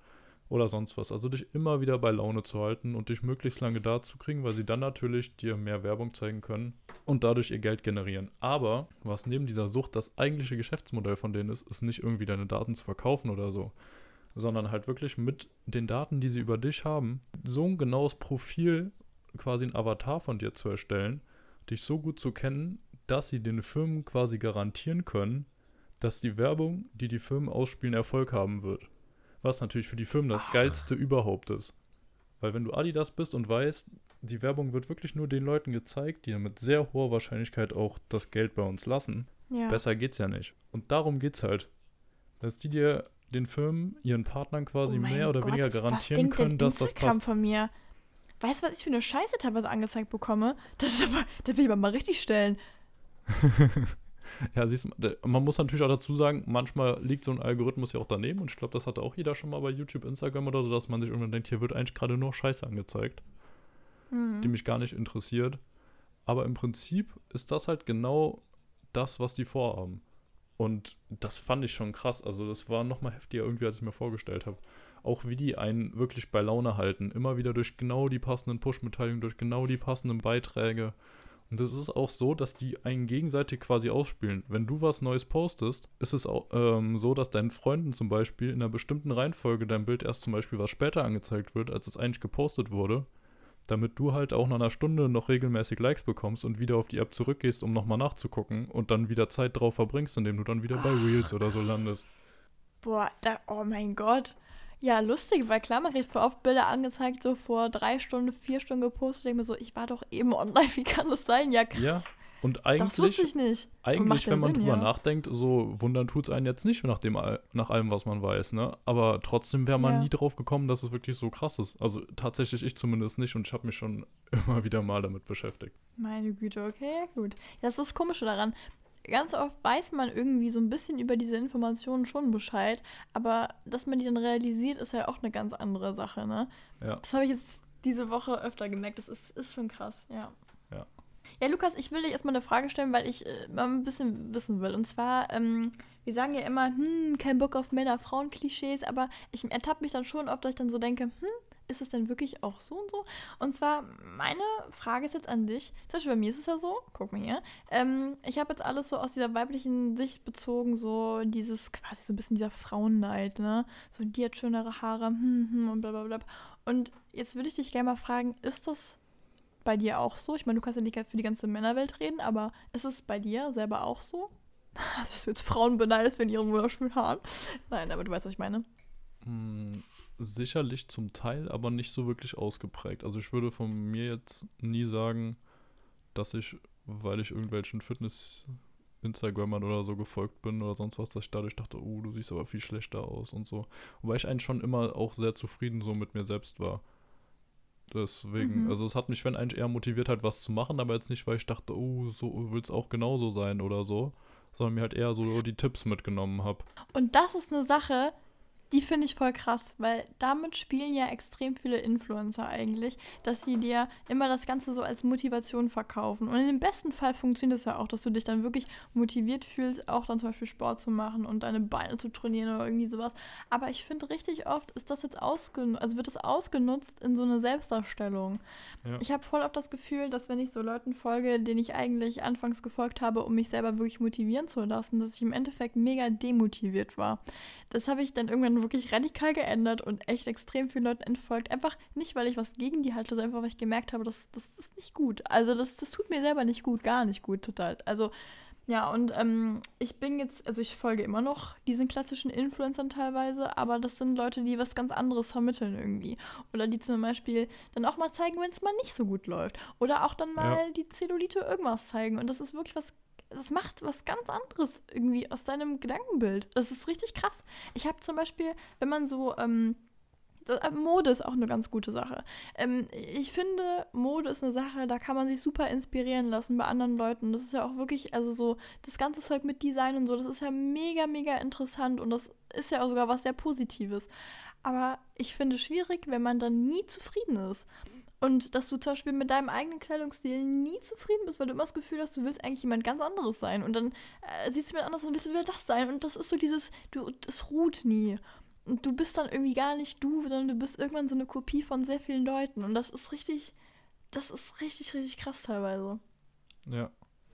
B: oder sonst was. Also dich immer wieder bei Laune zu halten und dich möglichst lange da zu kriegen, weil sie dann natürlich dir mehr Werbung zeigen können und dadurch ihr Geld generieren. Aber was neben dieser Sucht das eigentliche Geschäftsmodell von denen ist, ist nicht irgendwie deine Daten zu verkaufen oder so, sondern halt wirklich mit den Daten, die sie über dich haben, so ein genaues Profil, quasi ein Avatar von dir zu erstellen, dich so gut zu kennen, dass sie den Firmen quasi garantieren können, dass die Werbung, die die Firmen ausspielen, Erfolg haben wird. Was natürlich für die Firmen das
A: Ach.
B: geilste überhaupt ist. Weil wenn du Adidas bist und weißt, die Werbung wird wirklich nur den Leuten gezeigt, die mit sehr hoher Wahrscheinlichkeit auch das Geld bei uns lassen,
A: Ja.
B: besser geht's ja nicht. Und darum geht's halt. Dass die dir den Firmen, ihren Partnern quasi
A: Oh
B: mehr oder
A: Gott,
B: weniger garantieren können, dass das
A: Instagram
B: passt.
A: von mir. Weißt du, was ich für eine Scheiße teilweise angezeigt bekomme? Das ist aber, das will ich aber mal richtig stellen.
B: Ja, siehst du, man muss natürlich auch dazu sagen, manchmal liegt so ein Algorithmus ja auch daneben und ich glaube, das hatte auch jeder schon mal bei YouTube, Instagram oder so, dass man sich irgendwann denkt, hier wird eigentlich gerade nur Scheiße angezeigt,
A: Hm.
B: die mich gar nicht interessiert. Aber im Prinzip ist das halt genau das, was die vorhaben. Und das fand ich schon krass. Also, das war noch mal heftiger irgendwie, als ich mir vorgestellt habe. Auch wie die einen wirklich bei Laune halten. Immer wieder durch genau die passenden Push-Mitteilungen, durch genau die passenden Beiträge. Und es ist auch so, dass die einen gegenseitig quasi ausspielen. Wenn du was Neues postest, ist es auch ähm, so, dass deinen Freunden zum Beispiel in einer bestimmten Reihenfolge dein Bild erst zum Beispiel was später angezeigt wird, als es eigentlich gepostet wurde. Damit du halt auch nach einer Stunde noch regelmäßig Likes bekommst und wieder auf die App zurückgehst, um nochmal nachzugucken und dann wieder Zeit drauf verbringst, indem du dann wieder bei Reels oder so landest.
A: Boah, da, oh mein Gott. Ja, lustig, weil klar, man kriegt voll oft Bilder angezeigt, so vor drei Stunden, vier Stunden gepostet. Ich denke mir so, ich war doch eben online, wie kann das sein? Ja, krass.
B: Ja, und eigentlich,
A: das wusste ich nicht.
B: eigentlich wenn man
A: Sinn,
B: drüber
A: ja.
B: nachdenkt, so wundern tut es einen jetzt nicht nach, dem, nach allem, was man weiß, ne? Aber trotzdem wäre man
A: Ja.
B: nie drauf gekommen, dass es wirklich so krass ist. Also tatsächlich ich zumindest nicht und ich habe mich schon immer wieder mal damit beschäftigt.
A: Meine Güte, okay, gut. Ja, das ist das Komische daran. Ganz oft weiß man irgendwie so ein bisschen über diese Informationen schon Bescheid, aber dass man die dann realisiert, ist ja auch eine ganz andere Sache, ne?
B: Ja.
A: Das habe ich jetzt diese Woche öfter gemerkt. Das ist, ist schon krass, ja.
B: Ja.
A: Ja, Lukas, ich will dir erstmal eine Frage stellen, weil ich äh, mal ein bisschen wissen will. Und zwar, ähm, wir sagen ja immer, hm, kein Bock auf Männer-Frauen-Klischees, aber ich ertappe mich dann schon oft, dass ich dann so denke, hm, ist es denn wirklich auch so und so? Und zwar, meine Frage ist jetzt an dich. Zum Beispiel bei mir ist es ja so, guck mal hier, ähm, ich habe jetzt alles so aus dieser weiblichen Sicht bezogen, so dieses quasi so ein bisschen dieser Frauenneid, ne? So, die hat schönere Haare, hm, hm, und bla bla bla. Und jetzt würde ich dich gerne mal fragen, ist das bei dir auch so? Ich meine, du kannst ja nicht für die ganze Männerwelt reden, aber ist es bei dir selber auch so? Also, dass du jetzt Frauen beneidest wegen ihren wunderschönen Haaren. Nein, aber du weißt, was ich meine.
B: Hm, sicherlich zum Teil, aber nicht so wirklich ausgeprägt. Also ich würde von mir jetzt nie sagen, dass ich, weil ich irgendwelchen Fitness-Instagrammern oder so gefolgt bin oder sonst was, dass ich dadurch dachte, oh, du siehst aber viel schlechter aus und so. Wobei ich eigentlich schon immer auch sehr zufrieden so mit mir selbst war. Deswegen,
A: Mhm.
B: also es hat mich, wenn eigentlich eher motiviert halt was zu machen, aber jetzt nicht, weil ich dachte, oh, so will es auch genauso sein oder so, sondern mir halt eher so die Tipps mitgenommen habe.
A: Und das ist eine Sache, die finde ich voll krass, weil damit spielen ja extrem viele Influencer eigentlich, dass sie dir immer das Ganze so als Motivation verkaufen. Und in dem besten Fall funktioniert es ja auch, dass du dich dann wirklich motiviert fühlst, auch dann zum Beispiel Sport zu machen und deine Beine zu trainieren oder irgendwie sowas. Aber ich finde richtig oft ist das jetzt ausgenutzt, also wird es ausgenutzt in so eine Selbstdarstellung.
B: Ja.
A: Ich habe voll oft das Gefühl, dass wenn ich so Leuten folge, denen ich eigentlich anfangs gefolgt habe, um mich selber wirklich motivieren zu lassen, dass ich im Endeffekt mega demotiviert war. Das habe ich dann irgendwann wirklich radikal geändert und echt extrem vielen Leuten entfolgt. Einfach nicht, weil ich was gegen die halte, sondern einfach, weil ich gemerkt habe, das, das ist nicht gut. Also das, das tut mir selber nicht gut, gar nicht gut, total. Also ja, und ähm, ich bin jetzt, also ich folge immer noch diesen klassischen Influencern teilweise, aber das sind Leute, die was ganz anderes vermitteln irgendwie. Oder die zum Beispiel dann auch mal zeigen, wenn es mal nicht so gut läuft. Oder auch dann mal die Zellulite irgendwas zeigen. Und das ist wirklich was, das macht was ganz anderes irgendwie aus deinem Gedankenbild. Das ist richtig krass. Ich habe zum Beispiel, wenn man so, ähm, äh, Mode ist auch eine ganz gute Sache. Ähm, ich finde, Mode ist eine Sache, da kann man sich super inspirieren lassen bei anderen Leuten. Das ist ja auch wirklich, also so, das ganze Zeug mit Design und so, das ist ja mega, mega interessant und das ist ja auch sogar was sehr Positives. Aber ich finde es schwierig, wenn man dann nie zufrieden ist. Und dass du zum Beispiel mit deinem eigenen Kleidungsstil nie zufrieden bist, weil du immer das Gefühl hast, du willst eigentlich jemand ganz anderes sein. Und dann äh, siehst du jemand anders und willst du wieder das sein. Und das ist so dieses, du, es ruht nie. Und du bist dann irgendwie gar nicht du, sondern du bist irgendwann so eine Kopie von sehr vielen Leuten. Und das ist richtig, das ist richtig, richtig krass teilweise.
B: Ja,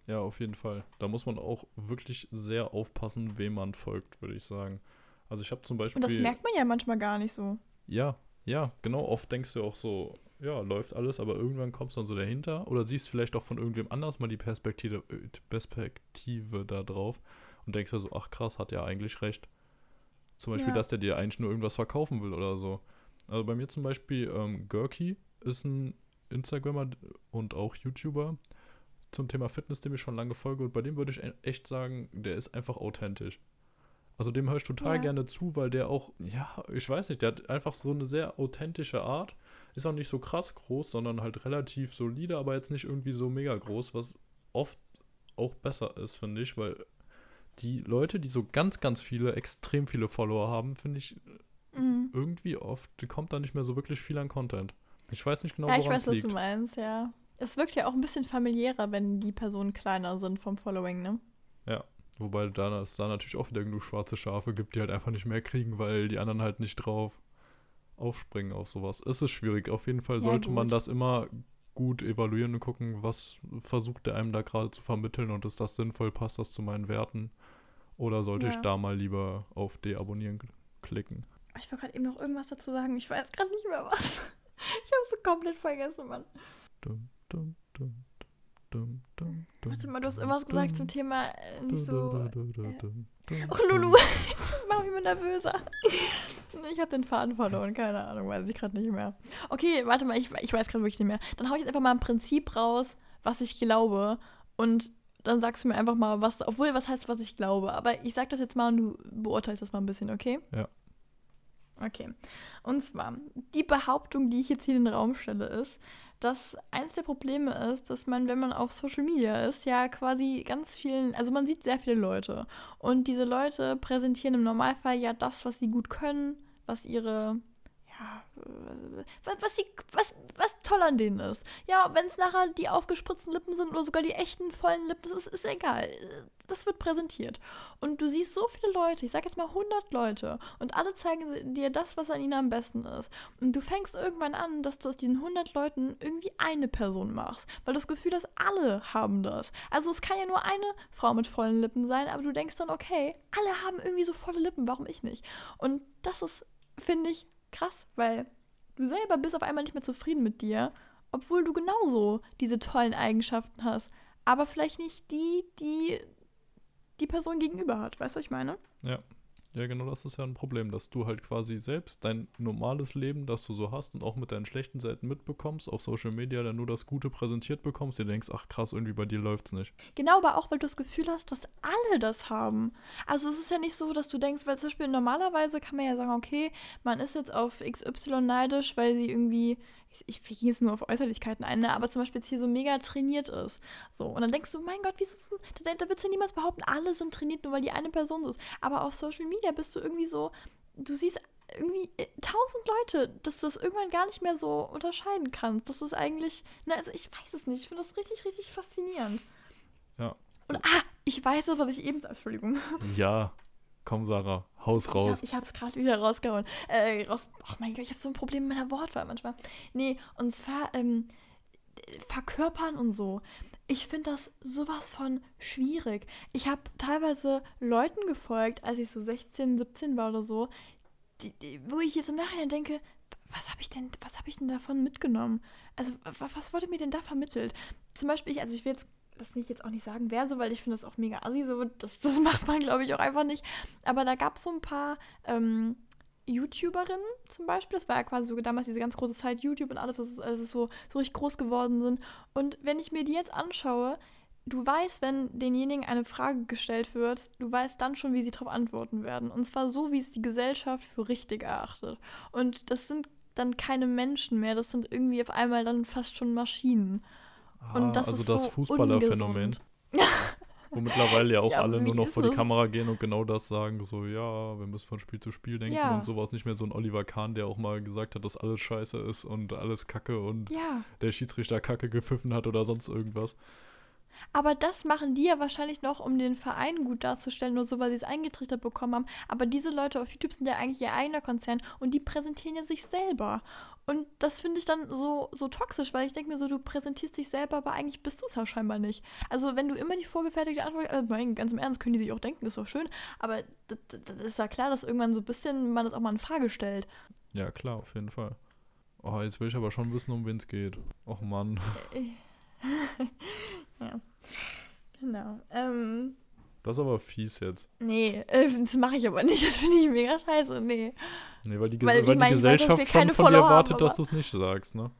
B: ja, auf jeden Fall. Da muss man auch wirklich sehr aufpassen, wem man folgt, würde ich sagen. Also ich habe zum Beispiel.
A: Und das merkt man ja manchmal gar nicht so.
B: Ja, ja, genau. Oft denkst du auch so, ja, läuft alles, aber irgendwann kommst du dann so dahinter oder siehst vielleicht auch von irgendwem anders mal die Perspektive, äh, Perspektive da drauf und denkst ja so, ach krass, hat ja eigentlich recht. Zum Beispiel,
A: Ja.
B: dass der dir eigentlich nur irgendwas verkaufen will oder so. Also bei mir zum Beispiel, ähm, Gurky ist ein Instagrammer und auch YouTuber zum Thema Fitness, dem ich schon lange folge und bei dem würde ich e- echt sagen, der ist einfach authentisch. Also dem höre ich total
A: Ja.
B: gerne zu, weil der auch, ja, ich weiß nicht, der hat einfach so eine sehr authentische Art. Ist auch nicht so krass groß, sondern halt relativ solide, aber jetzt nicht irgendwie so mega groß, was oft auch besser ist, finde ich, weil die Leute, die so ganz, ganz viele, extrem viele Follower haben, finde ich
A: Mhm.
B: irgendwie oft, die kommt da nicht mehr so wirklich viel an Content. Ich weiß nicht genau,
A: ja, ich weiß, was
B: liegt.
A: du meinst, ja. Es wirkt ja auch ein bisschen familiärer, wenn die Personen kleiner sind vom Following, ne?
B: Wobei da es da natürlich auch wieder genug schwarze Schafe gibt, die halt einfach nicht mehr kriegen, weil die anderen halt nicht drauf aufspringen auf sowas. Es ist schwierig. Auf jeden Fall
A: Ja,
B: sollte man
A: gut.
B: das immer gut evaluieren und gucken, was versucht der einem da gerade zu vermitteln und ist das sinnvoll, passt das zu meinen Werten? Oder sollte ich
A: Ja.
B: da mal lieber auf Deabonnieren klicken?
A: Ich wollte gerade eben noch irgendwas dazu sagen. Ich weiß gerade nicht mehr was. Ich habe es komplett vergessen, Mann.
B: Dum, dum, dum, dum, dum, dum,
A: Warte mal, du hast irgendwas gesagt zum Thema äh, nicht so. äh, Och, Lulu, jetzt mach mich mal nervöser. Ich habe den Faden verloren, keine Ahnung, weiß ich gerade nicht mehr. Okay, warte mal, ich, ich weiß gerade wirklich nicht mehr. Dann hau ich jetzt einfach mal ein Prinzip raus, was ich glaube. Und dann sagst du mir einfach mal, was, obwohl, was heißt, was ich glaube. Aber ich sag das jetzt mal und du beurteilst das mal ein bisschen, okay?
B: Ja.
A: Okay. Und zwar, die Behauptung, die ich jetzt hier in den Raum stelle, ist, dass eines der Probleme ist, dass man, wenn man auf Social Media ist, ja quasi ganz vielen, also man sieht sehr viele Leute. Und diese Leute präsentieren im Normalfall ja das, was sie gut können, was ihre ja, was, was, sie, was, was toll an denen ist. Ja, wenn es nachher die aufgespritzten Lippen sind oder sogar die echten vollen Lippen, das ist, ist egal. Das wird präsentiert. Und du siehst so viele Leute, ich sag jetzt mal 100 Leute, und alle zeigen dir das, was an ihnen am besten ist. Und du fängst irgendwann an, dass du aus diesen 100 Leuten irgendwie eine Person machst, weil du das Gefühl hast, alle haben das. Also es kann ja nur eine Frau mit vollen Lippen sein, aber du denkst dann, okay, alle haben irgendwie so volle Lippen, warum ich nicht? Und das ist, finde ich, krass, weil du selber bist auf einmal nicht mehr zufrieden mit dir, obwohl du genauso diese tollen Eigenschaften hast, aber vielleicht nicht die, die die Person gegenüber hat. Weißt du, was ich meine?
B: Ja. Ja, genau das ist ja ein Problem, dass du halt quasi selbst dein normales Leben, das du so hast und auch mit deinen schlechten Seiten mitbekommst, auf Social Media dann nur das Gute präsentiert bekommst, dir denkst, ach krass, irgendwie bei dir läuft's nicht.
A: Genau, aber auch, weil du das Gefühl hast, dass alle das haben. Also es ist ja nicht so, dass du denkst, weil zum Beispiel normalerweise kann man ja sagen, okay, man ist jetzt auf XY neidisch, weil sie irgendwie ich, ich gehe jetzt nur auf Äußerlichkeiten ein, ne? aber zum Beispiel jetzt hier so mega trainiert ist. So, und dann denkst du, mein Gott, wie ist das denn? Da, da würdest du niemals behaupten, alle sind trainiert, nur weil die eine Person so ist. Aber auf Social Media bist du irgendwie so, du siehst irgendwie äh, tausend Leute, dass du das irgendwann gar nicht mehr so unterscheiden kannst. Das ist eigentlich, ne, also ich weiß es nicht. Ich finde das richtig, richtig faszinierend.
B: Ja.
A: Und ah, ich weiß es, was ich eben, Entschuldigung.
B: Ja, Komm, Sarah, haus raus.
A: Ich, hab, ich hab's gerade wieder rausgehauen. Äh, raus, oh mein Gott, ich habe so ein Problem mit meiner Wortwahl manchmal. Nee, und zwar ähm, verkörpern und so. Ich finde das sowas von schwierig. Ich habe teilweise Leuten gefolgt, als ich so 16, 17 war oder so, die, die, wo ich jetzt im Nachhinein denke, was habe ich denn, was habe ich denn davon mitgenommen? Also, was wurde mir denn da vermittelt? Zum Beispiel, ich, also ich will jetzt das nicht jetzt auch nicht sagen, wer so, weil ich finde das auch mega assi, so, das, das macht man, glaube ich, auch einfach nicht. Aber da gab es so ein paar ähm, YouTuberinnen zum Beispiel, das war ja quasi so damals diese ganz große Zeit YouTube und alles, was alles so, so richtig groß geworden sind. Und wenn ich mir die jetzt anschaue, du weißt, wenn denjenigen eine Frage gestellt wird, du weißt dann schon, wie sie darauf antworten werden. Und zwar so, wie es die Gesellschaft für richtig erachtet. Und das sind dann keine Menschen mehr, das sind irgendwie auf einmal dann fast schon Maschinen.
B: Und das also ist das so Fußballerphänomen. wo mittlerweile ja auch ja, alle nur noch vor die Kamera gehen und genau das sagen, so ja, wir müssen von Spiel zu Spiel denken ja. und sowas. Nicht mehr so ein Oliver Kahn, der auch mal gesagt hat, dass alles scheiße ist und alles Kacke und
A: ja.
B: der Schiedsrichter Kacke gepfiffen hat oder sonst irgendwas.
A: Aber das machen die ja wahrscheinlich noch, um den Verein gut darzustellen, nur so, weil sie es eingetrichtert bekommen haben. Aber diese Leute auf YouTube sind ja eigentlich ihr eigener Konzern und die präsentieren ja sich selber. Und das finde ich dann so, so toxisch, weil ich denke mir so, du präsentierst dich selber, aber eigentlich bist du es ja scheinbar nicht. Also wenn du immer die vorgefertigte Antwort, also mein, ganz im Ernst, können die sich auch denken, ist doch schön, aber das, das ist ja klar, dass irgendwann so ein bisschen man das auch mal in Frage stellt.
B: Ja, klar, auf jeden Fall. Oh, jetzt will ich aber schon wissen, um wen es geht. Och Mann.
A: ja. Genau. Ähm,
B: das ist aber fies jetzt.
A: Nee, äh, das mache ich aber nicht. Das finde ich mega scheiße. Nee.
B: Nee, weil die, Ges weil, weil die Gesellschaft weiß, schon von dir erwartet, haben, dass du es nicht sagst, ne?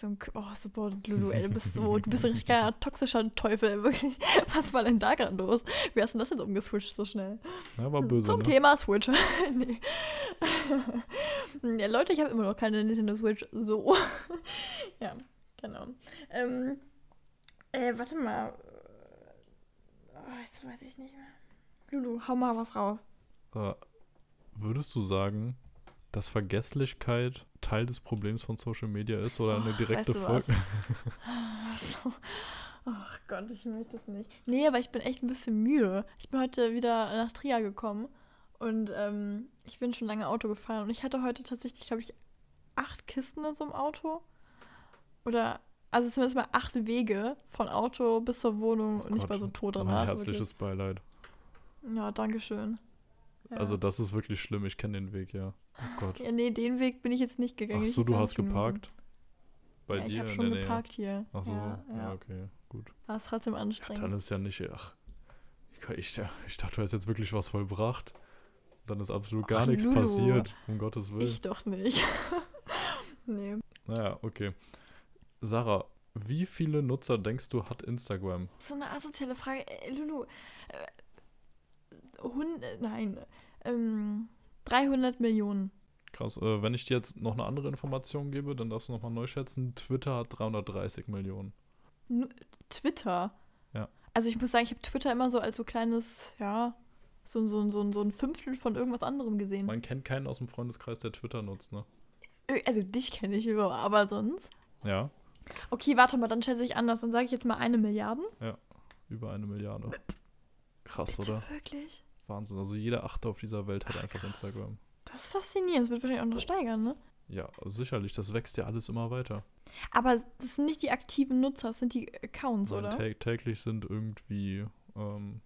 A: So ein, oh, super, Lulu, ey, du bist so, du bist ein richtiger toxischer Teufel, wirklich. Was war denn da gerade los? Wie hast du das jetzt umgeswitcht so schnell?
B: Ja, war böse.
A: Zum
B: ne?
A: Thema Switch. nee. ja, Leute, ich habe immer noch keine Nintendo Switch. So. ja, genau. Ähm, äh, warte mal. Oh, jetzt weiß ich nicht mehr. Lulu, hau mal was raus.
B: Äh, würdest du sagen, dass Vergesslichkeit Teil des Problems von Social Media ist oder eine direkte weißt du Folge?
A: so. Ach Gott, ich möchte das nicht. Nee, aber ich bin echt ein bisschen müde. Ich bin heute wieder nach Trier gekommen und ähm, ich bin schon lange Auto gefahren und ich hatte heute tatsächlich, glaube ich, acht Kisten in so einem Auto. Oder also zumindest mal acht Wege von Auto bis zur Wohnung und oh ich war so tot danach.
B: Ein herzliches wirklich. Beileid.
A: Ja, danke schön.
B: Ja. Also das ist wirklich schlimm, ich kenne den Weg, ja. Oh Gott.
A: Ja, nee, den Weg bin ich jetzt nicht gegangen.
B: Ach so, du hast geparkt?
A: Bei ja, dir? Ich habe schon nee, geparkt nee. hier.
B: Ach so, ja, ja. okay, gut.
A: War es trotzdem anstrengend.
B: Dann ist ja nicht, ach, ich, ich, ich dachte, du hast jetzt wirklich was vollbracht. Dann ist absolut gar
A: Ach,
B: nichts
A: Lulu.
B: passiert, um Gottes Willen.
A: Ich doch nicht. nee.
B: Naja, okay. Sarah, wie viele Nutzer denkst du hat Instagram?
A: So eine asoziale Frage. Äh, Lulu. Äh, Hund, äh, nein. Ähm, 300 Millionen.
B: Krass. Äh, wenn ich dir jetzt noch eine andere Information gebe, dann darfst du nochmal neu schätzen. Twitter hat 330 Millionen.
A: Nu- Twitter.
B: Ja.
A: Also ich muss sagen, ich habe Twitter immer so als so kleines, ja, so, so, so, so ein Fünftel von irgendwas anderem gesehen.
B: Man kennt keinen aus dem Freundeskreis, der Twitter nutzt, ne?
A: Ö- Also dich kenne ich über, aber sonst.
B: Ja,
A: Okay, warte mal, dann schätze ich anders. Dann sage ich jetzt mal eine Milliarde.
B: über eine Milliarde. Krass,
A: Bitte
B: oder?
A: wirklich?
B: Wahnsinn. Also jeder Achte auf dieser Welt hat einfach Instagram.
A: Das ist faszinierend. Das wird wahrscheinlich auch noch steigern, ne?
B: Ja, sicherlich. Das wächst ja alles immer weiter.
A: Aber das sind nicht die aktiven Nutzer, das sind die Accounts,
B: Nein,
A: oder?
B: tä- täglich sind irgendwie ähm,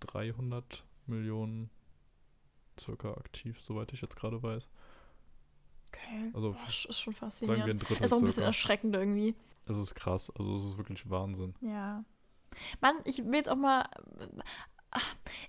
B: 300 Millionen circa aktiv, soweit ich jetzt gerade weiß.
A: Okay.
B: Also,
A: Boah, ist schon
B: Sagen wir
A: faszinierend.
B: ein Drittel
A: Ist auch ein bisschen
B: circa.
A: erschreckend irgendwie.
B: Es ist krass. Also es ist wirklich Wahnsinn.
A: Ja. Mann, ich will jetzt auch mal.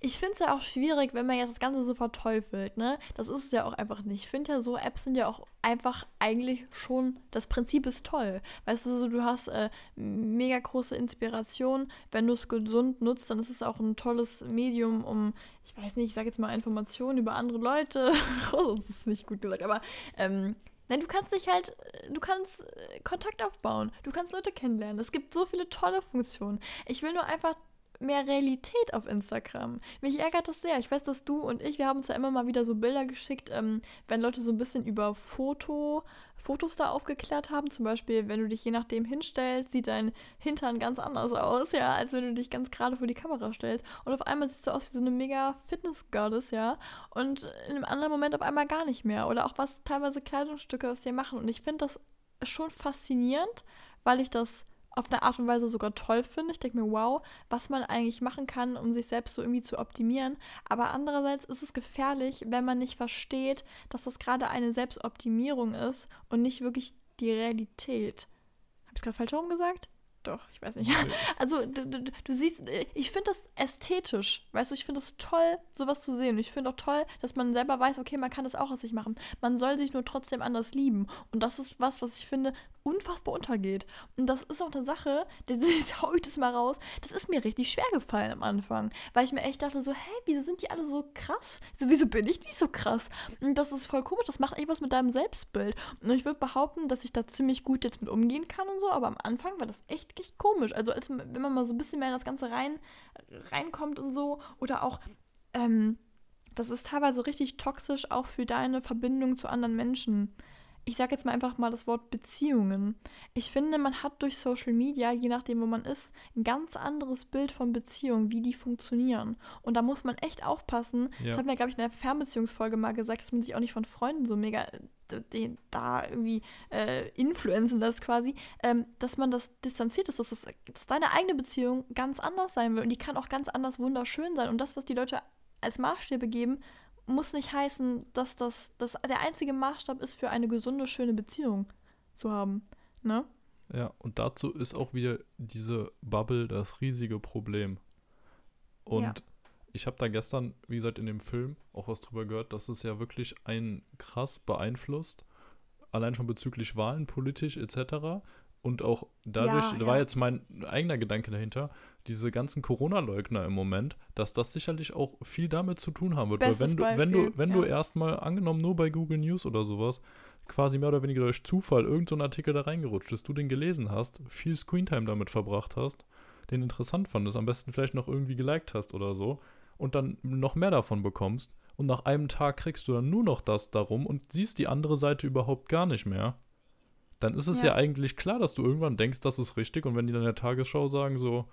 A: Ich finde es ja auch schwierig, wenn man jetzt das Ganze so verteufelt, ne? Das ist es ja auch einfach nicht. Ich finde ja, so Apps sind ja auch einfach eigentlich schon, das Prinzip ist toll. Weißt du, so, du hast äh, mega große Inspiration. Wenn du es gesund nutzt, dann ist es auch ein tolles Medium, um, ich weiß nicht, ich sage jetzt mal Informationen über andere Leute. Oh, das ist nicht gut gesagt, aber ähm, Nein, du kannst dich halt, äh, du kannst äh, Kontakt aufbauen, du kannst Leute kennenlernen. Es gibt so viele tolle Funktionen. Ich will nur einfach mehr Realität auf Instagram. Mich ärgert das sehr. Ich weiß, dass du und ich, wir haben uns ja immer mal wieder so Bilder geschickt, ähm, wenn Leute so ein bisschen über Foto, Fotos da aufgeklärt haben. Zum Beispiel, wenn du dich je nachdem hinstellst, sieht dein Hintern ganz anders aus, ja, als wenn du dich ganz gerade vor die Kamera stellst. Und auf einmal siehst du aus wie so eine mega Fitness-Goddess, ja. Und in einem anderen Moment auf einmal gar nicht mehr. Oder auch was teilweise Kleidungsstücke aus dir machen. Und ich finde das schon faszinierend, weil ich das auf eine Art und Weise sogar toll finde. Ich denke mir, wow, was man eigentlich machen kann, um sich selbst so irgendwie zu optimieren. Aber andererseits ist es gefährlich, wenn man nicht versteht, dass das gerade eine Selbstoptimierung ist und nicht wirklich die Realität. Habe ich gerade falsch herum gesagt? Doch, ich weiß nicht. Also du, du, du siehst, äh, ich finde das ästhetisch, weißt du, ich finde es toll, sowas zu sehen. Ich finde auch toll, dass man selber weiß, okay, man kann das auch aus sich machen. Man soll sich nur trotzdem anders lieben. Und das ist was, was ich finde, unfassbar untergeht. Und das ist auch eine Sache, jetzt hau ich das mal raus, das ist mir richtig schwer gefallen am Anfang, weil ich mir echt dachte so, hä, wieso sind die alle so krass? So, wieso bin ich nicht so krass? Und das ist voll komisch, das macht eigentlich was mit deinem Selbstbild. Und ich würde behaupten, dass ich da ziemlich gut jetzt mit umgehen kann und so, aber am Anfang war das echt, echt komisch. Also als, wenn man mal so ein bisschen mehr in das Ganze rein, reinkommt und so, oder auch, ähm, das ist teilweise richtig toxisch auch für deine Verbindung zu anderen Menschen. Ich sage jetzt mal einfach mal das Wort Beziehungen. Ich finde, man hat durch Social Media, je nachdem, wo man ist, ein ganz anderes Bild von Beziehungen, wie die funktionieren. Und da muss man echt aufpassen.
B: Ja.
A: Das hat mir, glaube ich, in der Fernbeziehungsfolge mal gesagt, dass man sich auch nicht von Freunden so mega äh, den, da irgendwie äh, influenzen lässt quasi, ähm, dass man das distanziert ist, dass, das, dass deine eigene Beziehung ganz anders sein wird. Und die kann auch ganz anders wunderschön sein. Und das, was die Leute als Maßstäbe geben, muss nicht heißen, dass das, das der einzige Maßstab ist für eine gesunde, schöne Beziehung zu haben. Ne?
B: Ja, und dazu ist auch wieder diese Bubble das riesige Problem. Und
A: Ja.
B: ich habe da gestern, wie gesagt, in dem Film auch was drüber gehört, dass es ja wirklich einen krass beeinflusst, allein schon bezüglich Wahlen, politisch etc. Und auch dadurch,
A: Ja,
B: da war
A: ja.
B: jetzt mein eigener Gedanke dahinter, diese ganzen Corona-Leugner im Moment, dass das sicherlich auch viel damit zu tun haben wird. Weil
A: Bestes
B: wenn du, wenn du, wenn du
A: ja.
B: erstmal angenommen nur bei Google News oder sowas, quasi mehr oder weniger durch Zufall irgendein so Artikel da reingerutscht ist, du den gelesen hast, viel Screentime damit verbracht hast, den interessant fandest, am besten vielleicht noch irgendwie geliked hast oder so und dann noch mehr davon bekommst und nach einem Tag kriegst du dann nur noch das darum und siehst die andere Seite überhaupt gar nicht mehr, dann ist es ja,
A: Ja.
B: eigentlich klar, dass du irgendwann denkst, das ist richtig und wenn die dann in der Tagesschau sagen, so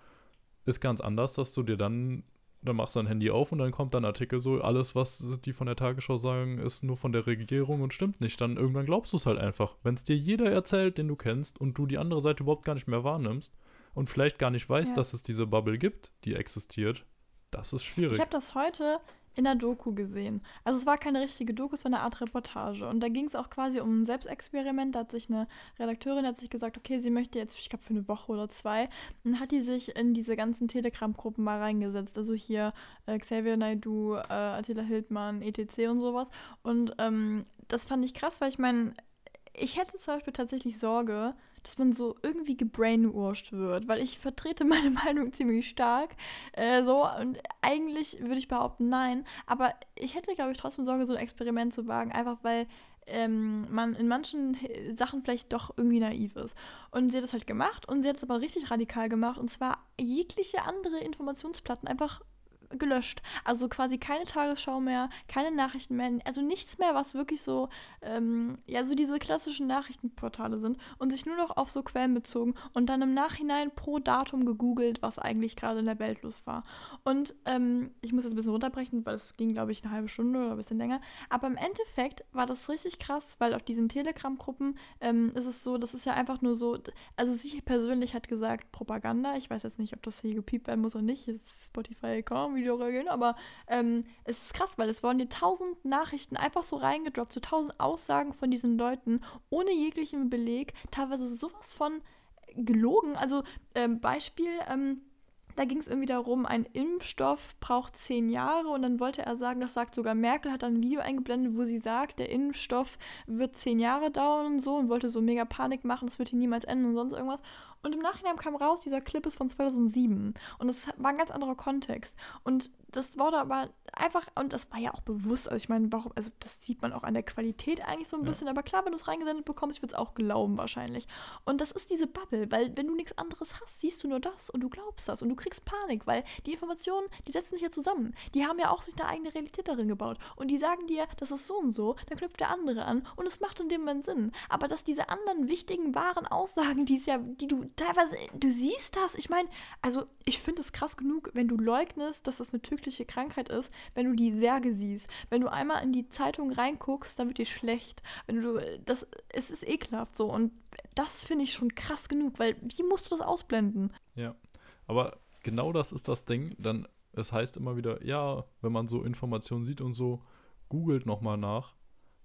B: ist ganz anders, dass du dir dann dann machst du dein Handy auf und dann kommt dann ein Artikel so, alles, was die von der Tagesschau sagen, ist nur von der Regierung und stimmt nicht. Dann irgendwann glaubst du es halt einfach. Wenn es dir jeder erzählt, den du kennst und du die andere Seite überhaupt gar nicht mehr wahrnimmst und vielleicht gar nicht weißt,
A: Ja.
B: dass es diese Bubble gibt, die existiert, das ist schwierig.
A: Ich habe das heute in der Doku gesehen. Also es war keine richtige Doku, es war eine Art Reportage. Und da ging es auch quasi um ein Selbstexperiment. Da hat sich eine Redakteurin hat sich gesagt, okay, sie möchte jetzt, ich glaube für eine Woche oder zwei, dann hat die sich in diese ganzen Telegram-Gruppen mal reingesetzt. Also hier äh, Xavier Naidu, äh, Attila Hildmann, etc. und sowas. Und ähm, das fand ich krass, weil ich meine, ich hätte zum Beispiel tatsächlich Sorge, dass man so irgendwie gebrainwashed wird, weil ich vertrete meine Meinung ziemlich stark. Äh, so, und eigentlich würde ich behaupten, nein. Aber ich hätte, glaube ich, trotzdem Sorge, so ein Experiment zu wagen, einfach weil ähm, man in manchen Sachen vielleicht doch irgendwie naiv ist. Und sie hat das halt gemacht und sie hat es aber richtig radikal gemacht und zwar jegliche andere Informationsplatten einfach gelöscht. Also quasi keine Tagesschau mehr, keine Nachrichten mehr, also nichts mehr, was wirklich so, ähm, ja, so diese klassischen Nachrichtenportale sind und sich nur noch auf so Quellen bezogen und dann im Nachhinein pro Datum gegoogelt, was eigentlich gerade in der Welt los war. Und ähm, ich muss das ein bisschen runterbrechen, weil es ging, glaube ich, eine halbe Stunde oder ein bisschen länger. Aber im Endeffekt war das richtig krass, weil auf diesen Telegram-Gruppen ähm, ist es so, das ist ja einfach nur so, also sie persönlich hat gesagt Propaganda. Ich weiß jetzt nicht, ob das hier gepiept werden muss oder nicht. Spotify kaum, Videoregeln, aber ähm, es ist krass, weil es wurden dir tausend Nachrichten einfach so reingedroppt, so tausend Aussagen von diesen Leuten, ohne jeglichen Beleg, teilweise sowas von gelogen. Also ähm, Beispiel, ähm, da ging es irgendwie darum, ein Impfstoff braucht zehn Jahre und dann wollte er sagen, das sagt sogar Merkel, hat dann ein Video eingeblendet, wo sie sagt, der Impfstoff wird zehn Jahre dauern und so und wollte so mega Panik machen, das wird hier niemals enden und sonst irgendwas. Und im Nachhinein kam raus, dieser Clip ist von 2007. Und es war ein ganz anderer Kontext. Und das wurde aber einfach, und das war ja auch bewusst, also ich meine, warum, also das sieht man auch an der Qualität eigentlich so ein ja. bisschen, aber klar, wenn du es reingesendet bekommst, ich würde es auch glauben wahrscheinlich. Und das ist diese Bubble, weil wenn du nichts anderes hast, siehst du nur das und du glaubst das und du kriegst Panik, weil die Informationen, die setzen sich ja zusammen. Die haben ja auch sich eine eigene Realität darin gebaut. Und die sagen dir, das ist so und so, dann knüpft der andere an und es macht in dem Moment Sinn. Aber dass diese anderen wichtigen, wahren Aussagen, die es ja, die du teilweise, du siehst das, ich meine, also ich finde es krass genug, wenn du leugnest, dass das eine tödliche Krankheit ist, wenn du die Särge siehst. Wenn du einmal in die Zeitung reinguckst, dann wird dir schlecht. Wenn du, das, es ist ekelhaft so und das finde ich schon krass genug, weil wie musst du das ausblenden?
B: Ja, aber genau das ist das Ding, dann, es heißt immer wieder, ja, wenn man so Informationen sieht und so, googelt nochmal nach,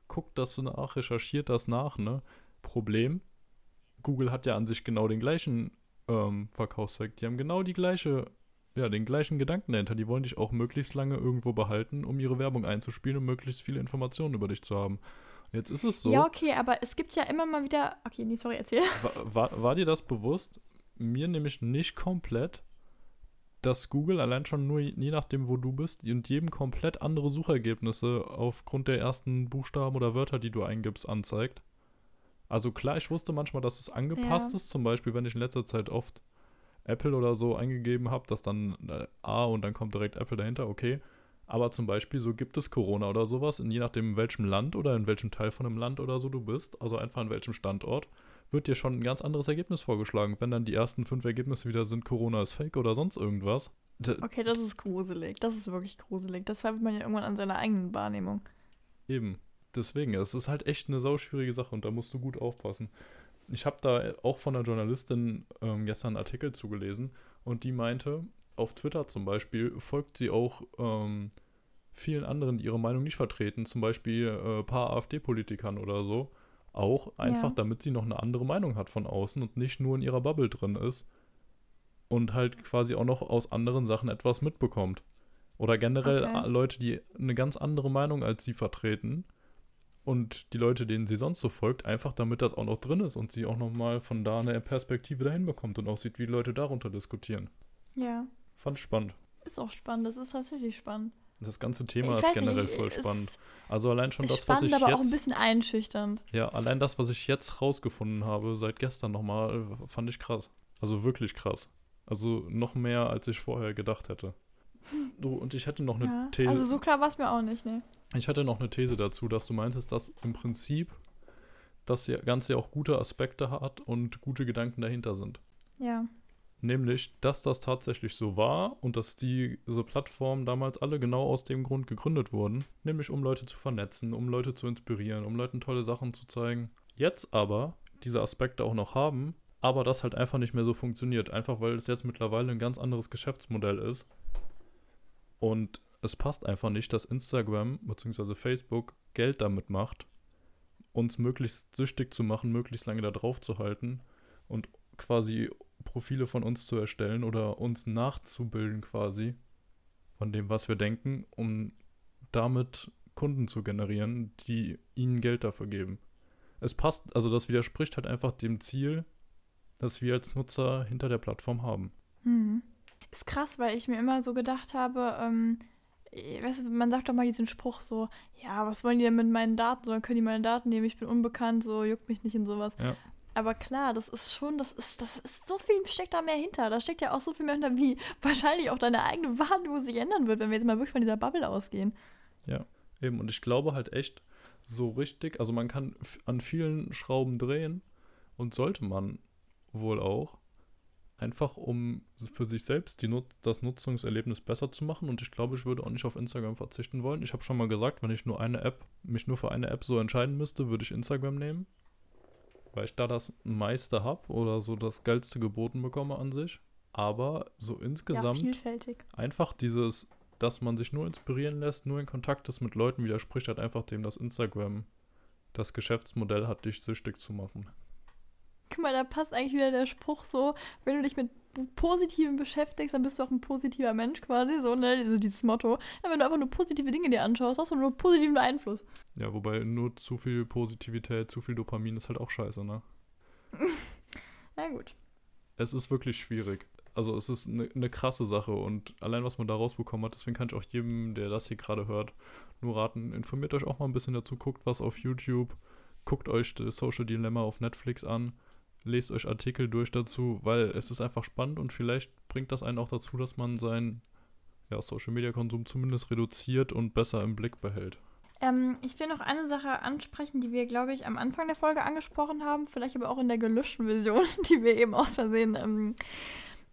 B: guckt das nach, recherchiert das nach, ne? Problem, Google hat ja an sich genau den gleichen ähm, Verkaufszweck. Die haben genau die gleiche, ja, den gleichen Gedanken dahinter. Die wollen dich auch möglichst lange irgendwo behalten, um ihre Werbung einzuspielen und möglichst viele Informationen über dich zu haben. Jetzt ist es so.
A: Ja, okay, aber es gibt ja immer mal wieder. Okay, nee, sorry, erzähl.
B: War, war, war dir das bewusst? Mir nämlich nicht komplett, dass Google allein schon nur je nachdem, wo du bist, und jedem komplett andere Suchergebnisse aufgrund der ersten Buchstaben oder Wörter, die du eingibst, anzeigt. Also klar, ich wusste manchmal, dass es angepasst ja. ist. Zum Beispiel, wenn ich in letzter Zeit oft Apple oder so eingegeben habe, dass dann äh, A und dann kommt direkt Apple dahinter, okay. Aber zum Beispiel, so gibt es Corona oder sowas, und je nachdem, in welchem Land oder in welchem Teil von einem Land oder so du bist, also einfach in welchem Standort, wird dir schon ein ganz anderes Ergebnis vorgeschlagen. Wenn dann die ersten fünf Ergebnisse wieder sind, Corona ist fake oder sonst irgendwas.
A: Okay, das ist gruselig. Das ist wirklich gruselig. Das zweifelt man ja irgendwann an seiner eigenen Wahrnehmung.
B: Eben deswegen, es ist halt echt eine sauschwierige Sache und da musst du gut aufpassen. Ich habe da auch von einer Journalistin ähm, gestern einen Artikel zugelesen und die meinte, auf Twitter zum Beispiel folgt sie auch ähm, vielen anderen, die ihre Meinung nicht vertreten, zum Beispiel äh, ein paar AfD-Politikern oder so, auch einfach, ja. damit sie noch eine andere Meinung hat von außen und nicht nur in ihrer Bubble drin ist und halt quasi auch noch aus anderen Sachen etwas mitbekommt. Oder generell okay. Leute, die eine ganz andere Meinung als sie vertreten und die Leute, denen sie sonst so folgt, einfach damit das auch noch drin ist und sie auch nochmal von da eine Perspektive dahin bekommt und auch sieht, wie Leute darunter diskutieren.
A: Ja.
B: Fand ich spannend.
A: Ist auch spannend, das ist tatsächlich spannend.
B: Das ganze Thema ich ist generell nicht, voll spannend. Also allein schon das,
A: spannend,
B: was ich
A: aber
B: jetzt...
A: auch ein bisschen einschüchternd.
B: Ja, allein das, was ich jetzt rausgefunden habe, seit gestern nochmal, fand ich krass. Also wirklich krass. Also noch mehr, als ich vorher gedacht hätte. Du, und ich hätte noch eine ja, These.
A: Also so klar war es mir auch nicht, ne?
B: Ich hatte noch eine These dazu, dass du meintest, dass im Prinzip das Ganze auch gute Aspekte hat und gute Gedanken dahinter sind.
A: Ja.
B: Nämlich, dass das tatsächlich so war und dass die, diese Plattformen damals alle genau aus dem Grund gegründet wurden. Nämlich, um Leute zu vernetzen, um Leute zu inspirieren, um Leuten tolle Sachen zu zeigen. Jetzt aber diese Aspekte auch noch haben, aber das halt einfach nicht mehr so funktioniert. Einfach weil es jetzt mittlerweile ein ganz anderes Geschäftsmodell ist. Und es passt einfach nicht, dass Instagram bzw. Facebook Geld damit macht, uns möglichst süchtig zu machen, möglichst lange da drauf zu halten und quasi Profile von uns zu erstellen oder uns nachzubilden quasi von dem, was wir denken, um damit Kunden zu generieren, die ihnen Geld dafür geben. Es passt, also das widerspricht halt einfach dem Ziel, das wir als Nutzer hinter der Plattform haben.
A: Hm. Ist krass, weil ich mir immer so gedacht habe, ähm, weißt du, man sagt doch mal diesen Spruch so, ja, was wollen die denn mit meinen Daten? So, dann können die meine Daten nehmen, ich bin unbekannt, so juckt mich nicht und sowas.
B: Ja.
A: Aber klar, das ist schon, das ist, das ist so viel steckt da mehr hinter. Da steckt ja auch so viel mehr hinter, wie wahrscheinlich auch deine eigene Wahrnehmung sich ändern wird, wenn wir jetzt mal wirklich von dieser Bubble ausgehen.
B: Ja, eben. Und ich glaube halt echt so richtig, also man kann an vielen Schrauben drehen und sollte man wohl auch, einfach um für sich selbst Nut das Nutzungserlebnis besser zu machen. Und ich glaube, ich würde auch nicht auf Instagram verzichten wollen. Ich habe schon mal gesagt, wenn ich nur eine App, mich nur für eine App so entscheiden müsste, würde ich Instagram nehmen. Weil ich da das meiste habe oder so das geilste geboten bekomme an sich. Aber so insgesamt
A: ja,
B: einfach dieses, dass man sich nur inspirieren lässt, nur in Kontakt ist mit Leuten, widerspricht halt einfach dem, dass Instagram das Geschäftsmodell hat, dich süchtig zu machen.
A: Guck mal, da passt eigentlich wieder der Spruch so, wenn du dich mit Positiven beschäftigst, dann bist du auch ein positiver Mensch quasi, so, ne, also dieses Motto. Ja, wenn du einfach nur positive Dinge dir anschaust, hast du nur positiven Einfluss.
B: Ja, wobei nur zu viel Positivität, zu viel Dopamin ist halt auch scheiße, ne?
A: ja, gut.
B: Es ist wirklich schwierig. Also es ist eine ne krasse Sache und allein was man da rausbekommen hat, deswegen kann ich auch jedem, der das hier gerade hört, nur raten, informiert euch auch mal ein bisschen dazu, guckt was auf YouTube, guckt euch das Social Dilemma auf Netflix an lest euch Artikel durch dazu, weil es ist einfach spannend und vielleicht bringt das einen auch dazu, dass man seinen ja, Social Media Konsum zumindest reduziert und besser im Blick behält.
A: Ähm, ich will noch eine Sache ansprechen, die wir, glaube ich, am Anfang der Folge angesprochen haben, vielleicht aber auch in der gelöschten Version, die wir eben aus Versehen ähm,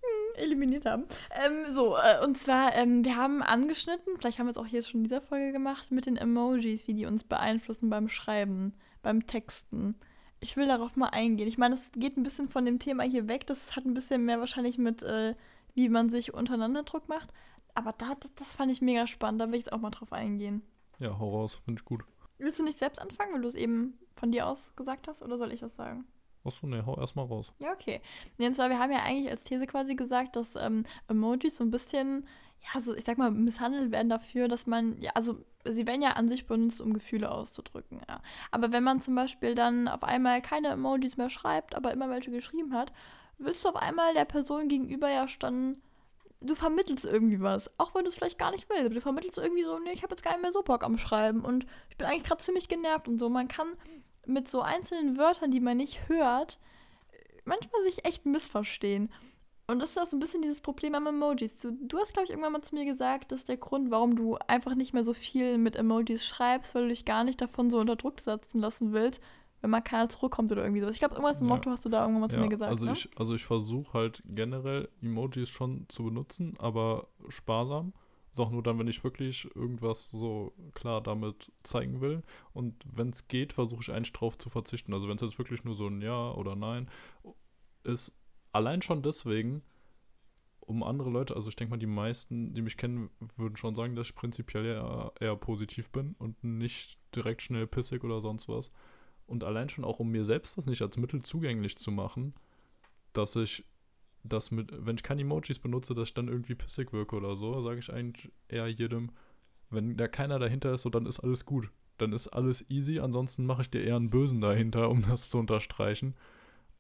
A: hm, eliminiert haben. Ähm, so, äh, und zwar, ähm, wir haben angeschnitten, vielleicht haben wir es auch hier schon in dieser Folge gemacht, mit den Emojis, wie die uns beeinflussen beim Schreiben, beim Texten ich will darauf mal eingehen. Ich meine, es geht ein bisschen von dem Thema hier weg. Das hat ein bisschen mehr wahrscheinlich mit, äh, wie man sich untereinander Druck macht. Aber da, das, das fand ich mega spannend. Da will ich jetzt auch mal drauf eingehen.
B: Ja, hau raus. Finde ich gut.
A: Willst du nicht selbst anfangen, weil du es eben von dir aus gesagt hast? Oder soll ich das sagen?
B: Achso, ne, hau erstmal raus.
A: Ja, okay. Nee, und zwar, wir haben ja eigentlich als These quasi gesagt, dass ähm, Emojis so ein bisschen ja, so ich sag mal, misshandelt werden dafür, dass man, ja, also sie werden ja an sich benutzt, um Gefühle auszudrücken, ja. Aber wenn man zum Beispiel dann auf einmal keine Emojis mehr schreibt, aber immer welche geschrieben hat, willst du auf einmal der Person gegenüber ja dann, du vermittelst irgendwie was, auch wenn du es vielleicht gar nicht willst, aber du vermittelst irgendwie so, nee, ich habe jetzt gar nicht mehr so Bock am Schreiben und ich bin eigentlich gerade ziemlich genervt und so. Man kann mit so einzelnen Wörtern, die man nicht hört, manchmal sich echt missverstehen. Und das ist auch so ein bisschen dieses Problem am Emojis. Du, du hast, glaube ich, irgendwann mal zu mir gesagt, dass der Grund, warum du einfach nicht mehr so viel mit Emojis schreibst, weil du dich gar nicht davon so unter Druck setzen lassen willst, wenn mal keiner zurückkommt oder irgendwie sowas. Ich glaube, irgendwas im ja. Motto hast du da irgendwann mal zu mir gesagt.
B: Also
A: ne?
B: ich, also ich versuche halt generell Emojis schon zu benutzen, aber sparsam. Doch nur dann, wenn ich wirklich irgendwas so klar damit zeigen will. Und wenn es geht, versuche ich eigentlich drauf zu verzichten. Also wenn es jetzt wirklich nur so ein Ja oder Nein ist, allein schon deswegen, um andere Leute, also ich denke mal, die meisten, die mich kennen, würden schon sagen, dass ich prinzipiell eher, eher positiv bin und nicht direkt schnell pissig oder sonst was. Und allein schon auch, um mir selbst das nicht als Mittel zugänglich zu machen, dass ich das mit, wenn ich keine Emojis benutze, dass ich dann irgendwie pissig wirke oder so, sage ich eigentlich eher jedem, wenn da keiner dahinter ist, so dann ist alles gut. Dann ist alles easy, ansonsten mache ich dir eher einen Bösen dahinter, um das zu unterstreichen.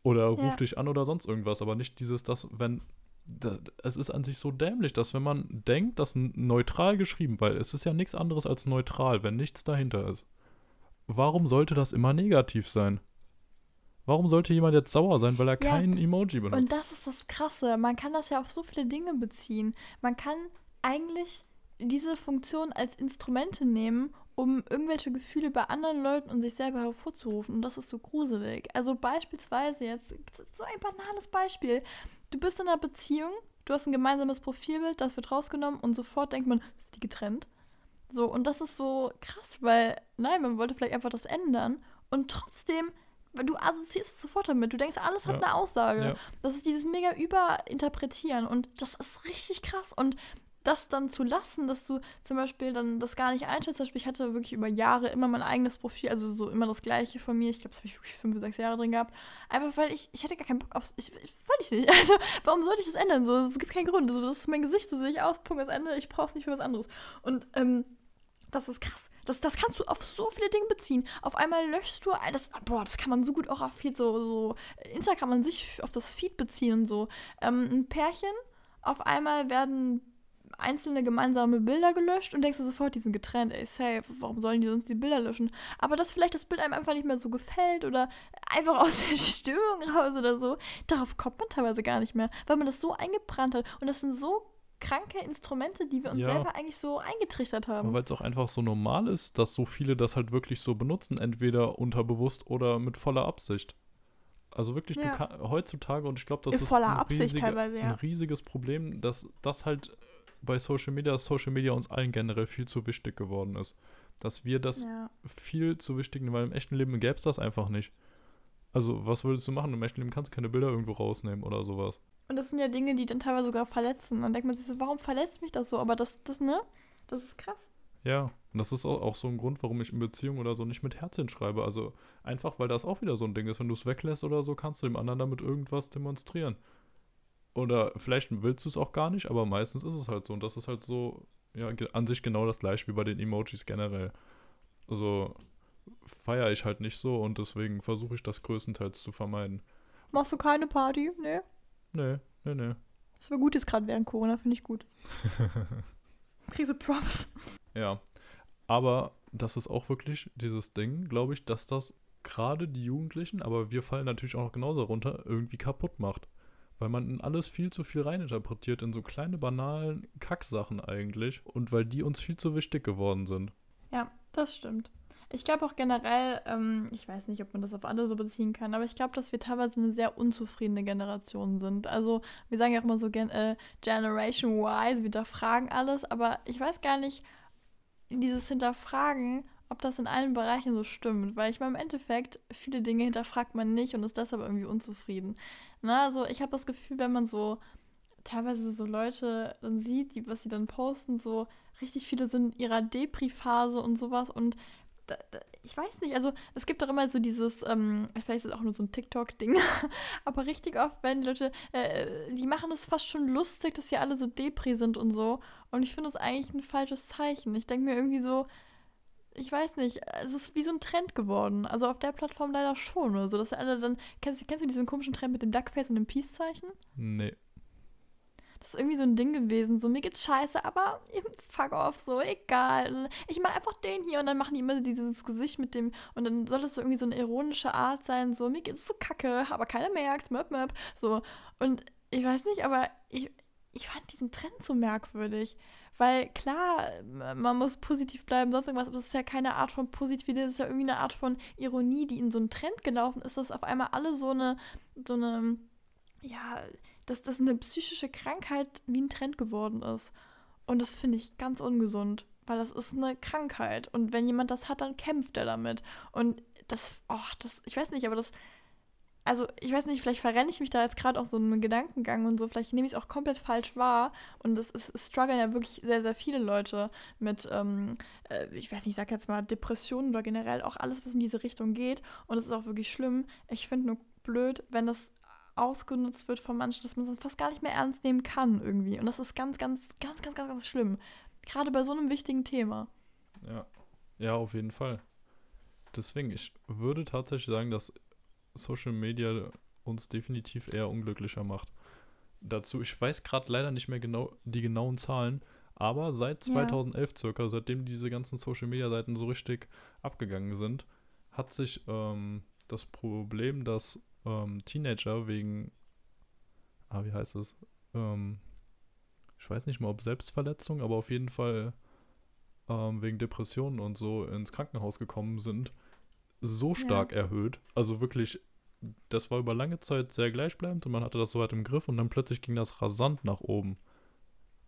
B: Oder ruf ja. dich an oder sonst irgendwas, aber nicht dieses, das, wenn. Das, es ist an sich so dämlich, dass wenn man denkt, dass neutral geschrieben, weil es ist ja nichts anderes als neutral, wenn nichts dahinter ist. Warum sollte das immer negativ sein? Warum sollte jemand jetzt sauer sein, weil er ja, kein Emoji benutzt?
A: Und das ist das Krasse. Man kann das ja auf so viele Dinge beziehen. Man kann eigentlich diese Funktion als Instrumente nehmen, um irgendwelche Gefühle bei anderen Leuten und sich selber hervorzurufen. Und das ist so gruselig. Also beispielsweise jetzt, so ein banales Beispiel. Du bist in einer Beziehung, du hast ein gemeinsames Profilbild, das wird rausgenommen und sofort denkt man, ist die getrennt? So, und das ist so krass, weil, nein, man wollte vielleicht einfach das ändern und trotzdem, du assoziierst es sofort damit. Du denkst, alles hat ja. eine Aussage. Ja. Das ist dieses mega Überinterpretieren und das ist richtig krass. Und das dann zu lassen, dass du zum Beispiel dann das gar nicht einschätzt. Zum Beispiel, ich hatte wirklich über Jahre immer mein eigenes Profil, also so immer das gleiche von mir. Ich glaube, das habe ich wirklich fünf, sechs Jahre drin gehabt. Einfach weil ich, ich hatte gar keinen Bock aufs. Ich, ich wollte ich nicht. Also, warum sollte ich das ändern? So, es gibt keinen Grund. Also, das ist mein Gesicht, so sehe ich aus, Punkt, das Ende. Ich brauche es nicht für was anderes. Und ähm, das ist krass. Das, das kannst du auf so viele Dinge beziehen. Auf einmal löschst du, das, boah, das kann man so gut auch auf Feed, so, so Instagram an sich auf das Feed beziehen und so. Ähm, ein Pärchen, auf einmal werden einzelne gemeinsame Bilder gelöscht und denkst du sofort, die sind getrennt, ey, safe, warum sollen die sonst die Bilder löschen? Aber dass vielleicht das Bild einem einfach nicht mehr so gefällt oder einfach aus der Stimmung raus oder so, darauf kommt man teilweise gar nicht mehr, weil man das so eingebrannt hat. Und das sind so kranke Instrumente, die wir uns ja. selber eigentlich so eingetrichtert haben.
B: Weil es auch einfach so normal ist, dass so viele das halt wirklich so benutzen, entweder unterbewusst oder mit voller Absicht. Also wirklich ja. kann, heutzutage, und ich glaube, das ist ein, riesige, ja. ein riesiges Problem, dass das halt bei Social Media, Social Media uns allen generell viel zu wichtig geworden ist. Dass wir das ja. viel zu wichtig nehmen, weil im echten Leben gäbe es das einfach nicht. Also, was würdest du machen? Im echten Leben kannst du keine Bilder irgendwo rausnehmen oder sowas.
A: Und das sind ja Dinge, die dann teilweise sogar verletzen. Dann denkt man sich so, warum verletzt mich das so? Aber das, das, ne? Das ist krass.
B: Ja, und das ist auch, auch so ein Grund, warum ich in Beziehungen oder so nicht mit Herzchen schreibe. Also einfach, weil das auch wieder so ein Ding ist. Wenn du es weglässt oder so, kannst du dem anderen damit irgendwas demonstrieren. Oder vielleicht willst du es auch gar nicht, aber meistens ist es halt so. Und das ist halt so, ja, an sich genau das gleiche wie bei den Emojis generell. Also feiere ich halt nicht so und deswegen versuche ich das größtenteils zu vermeiden.
A: Machst du keine Party? Nee.
B: Nee, nee, nee.
A: Das war gut jetzt gerade während Corona, finde ich gut. Krise Props.
B: Ja. Aber das ist auch wirklich dieses Ding, glaube ich, dass das gerade die Jugendlichen, aber wir fallen natürlich auch noch genauso runter, irgendwie kaputt macht. Weil man in alles viel zu viel reininterpretiert, in so kleine banalen Kacksachen eigentlich. Und weil die uns viel zu wichtig geworden sind.
A: Ja, das stimmt. Ich glaube auch generell, ähm, ich weiß nicht, ob man das auf alle so beziehen kann, aber ich glaube, dass wir teilweise eine sehr unzufriedene Generation sind. Also, wir sagen ja auch immer so äh, Generation Y, wir hinterfragen alles, aber ich weiß gar nicht, dieses Hinterfragen, ob das in allen Bereichen so stimmt. Weil ich meine, im Endeffekt, viele Dinge hinterfragt man nicht und ist deshalb irgendwie unzufrieden. Na, also ich habe das Gefühl, wenn man so teilweise so Leute dann sieht, die, was sie dann posten, so richtig viele sind in ihrer Depri-Phase und sowas und da, da, ich weiß nicht, also es gibt doch immer so dieses, ähm, vielleicht ist es auch nur so ein TikTok-Ding, aber richtig oft werden die Leute, äh, die machen es fast schon lustig, dass hier alle so Depri sind und so. Und ich finde das eigentlich ein falsches Zeichen. Ich denke mir irgendwie so, ich weiß nicht, es ist wie so ein Trend geworden. Also auf der Plattform leider schon. Also, dass alle dann. Kennst, kennst du diesen komischen Trend mit dem Duckface und dem Peace-Zeichen?
B: Nee.
A: Das ist irgendwie so ein Ding gewesen. So, mir geht's scheiße, aber fuck off, so, egal. Ich mach einfach den hier und dann machen die immer dieses Gesicht mit dem. Und dann soll das so irgendwie so eine ironische Art sein. So, mir geht's so kacke, aber keiner merkt, möp, möp. So. Und ich weiß nicht, aber ich, ich fand diesen Trend so merkwürdig. Weil klar, man muss positiv bleiben, sonst irgendwas, aber das ist ja keine Art von Positivität, das ist ja irgendwie eine Art von Ironie, die in so einen Trend gelaufen ist, dass auf einmal alle so eine, so eine, ja, dass das eine psychische Krankheit wie ein Trend geworden ist. Und das finde ich ganz ungesund, weil das ist eine Krankheit. Und wenn jemand das hat, dann kämpft er damit. Und das, oh, das, ich weiß nicht, aber das, also ich weiß nicht, vielleicht verrenne ich mich da jetzt gerade auch so einen Gedankengang und so, vielleicht nehme ich es auch komplett falsch wahr und es, es, es strugglen ja wirklich sehr, sehr viele Leute mit, ähm, äh, ich weiß nicht, ich sag jetzt mal Depressionen oder generell auch alles, was in diese Richtung geht und es ist auch wirklich schlimm. Ich finde nur blöd, wenn das ausgenutzt wird von manchen, dass man es fast gar nicht mehr ernst nehmen kann irgendwie und das ist ganz, ganz, ganz, ganz, ganz, ganz schlimm. Gerade bei so einem wichtigen Thema.
B: Ja, ja, auf jeden Fall. Deswegen, ich würde tatsächlich sagen, dass Social Media uns definitiv eher unglücklicher macht. Dazu, ich weiß gerade leider nicht mehr genau die genauen Zahlen, aber seit 2011 ja. circa, seitdem diese ganzen Social Media Seiten so richtig abgegangen sind, hat sich ähm, das Problem, dass ähm, Teenager wegen, ah, wie heißt es? Ähm, ich weiß nicht mal, ob Selbstverletzung, aber auf jeden Fall ähm, wegen Depressionen und so ins Krankenhaus gekommen sind, so stark ja. erhöht. Also wirklich, das war über lange Zeit sehr gleichbleibend und man hatte das so weit im Griff und dann plötzlich ging das rasant nach oben.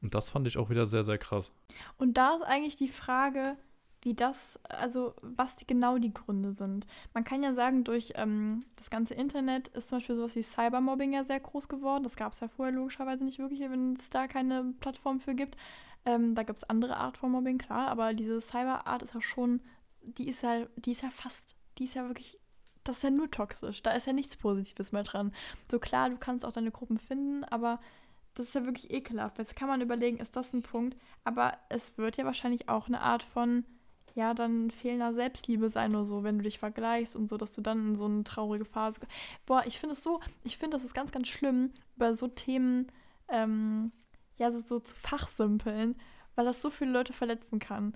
B: Und das fand ich auch wieder sehr, sehr krass.
A: Und da ist eigentlich die Frage, wie das, also was die, genau die Gründe sind. Man kann ja sagen, durch ähm, das ganze Internet ist zum Beispiel sowas wie Cybermobbing ja sehr groß geworden. Das gab es ja vorher logischerweise nicht wirklich, wenn es da keine Plattform für gibt. Ähm, da gibt es andere Art von Mobbing, klar, aber diese Cyberart ist ja schon, die ist ja, die ist ja fast, die ist ja wirklich, das ist ja nur toxisch. Da ist ja nichts Positives mehr dran. So klar, du kannst auch deine Gruppen finden, aber das ist ja wirklich ekelhaft. Jetzt kann man überlegen, ist das ein Punkt? Aber es wird ja wahrscheinlich auch eine Art von ja, dann fehlender Selbstliebe sein oder so, wenn du dich vergleichst und so, dass du dann in so eine traurige Phase. Boah, ich finde es so, ich finde, das ist ganz, ganz schlimm, über so Themen, ähm, ja, so, so zu fachsimpeln, weil das so viele Leute verletzen kann.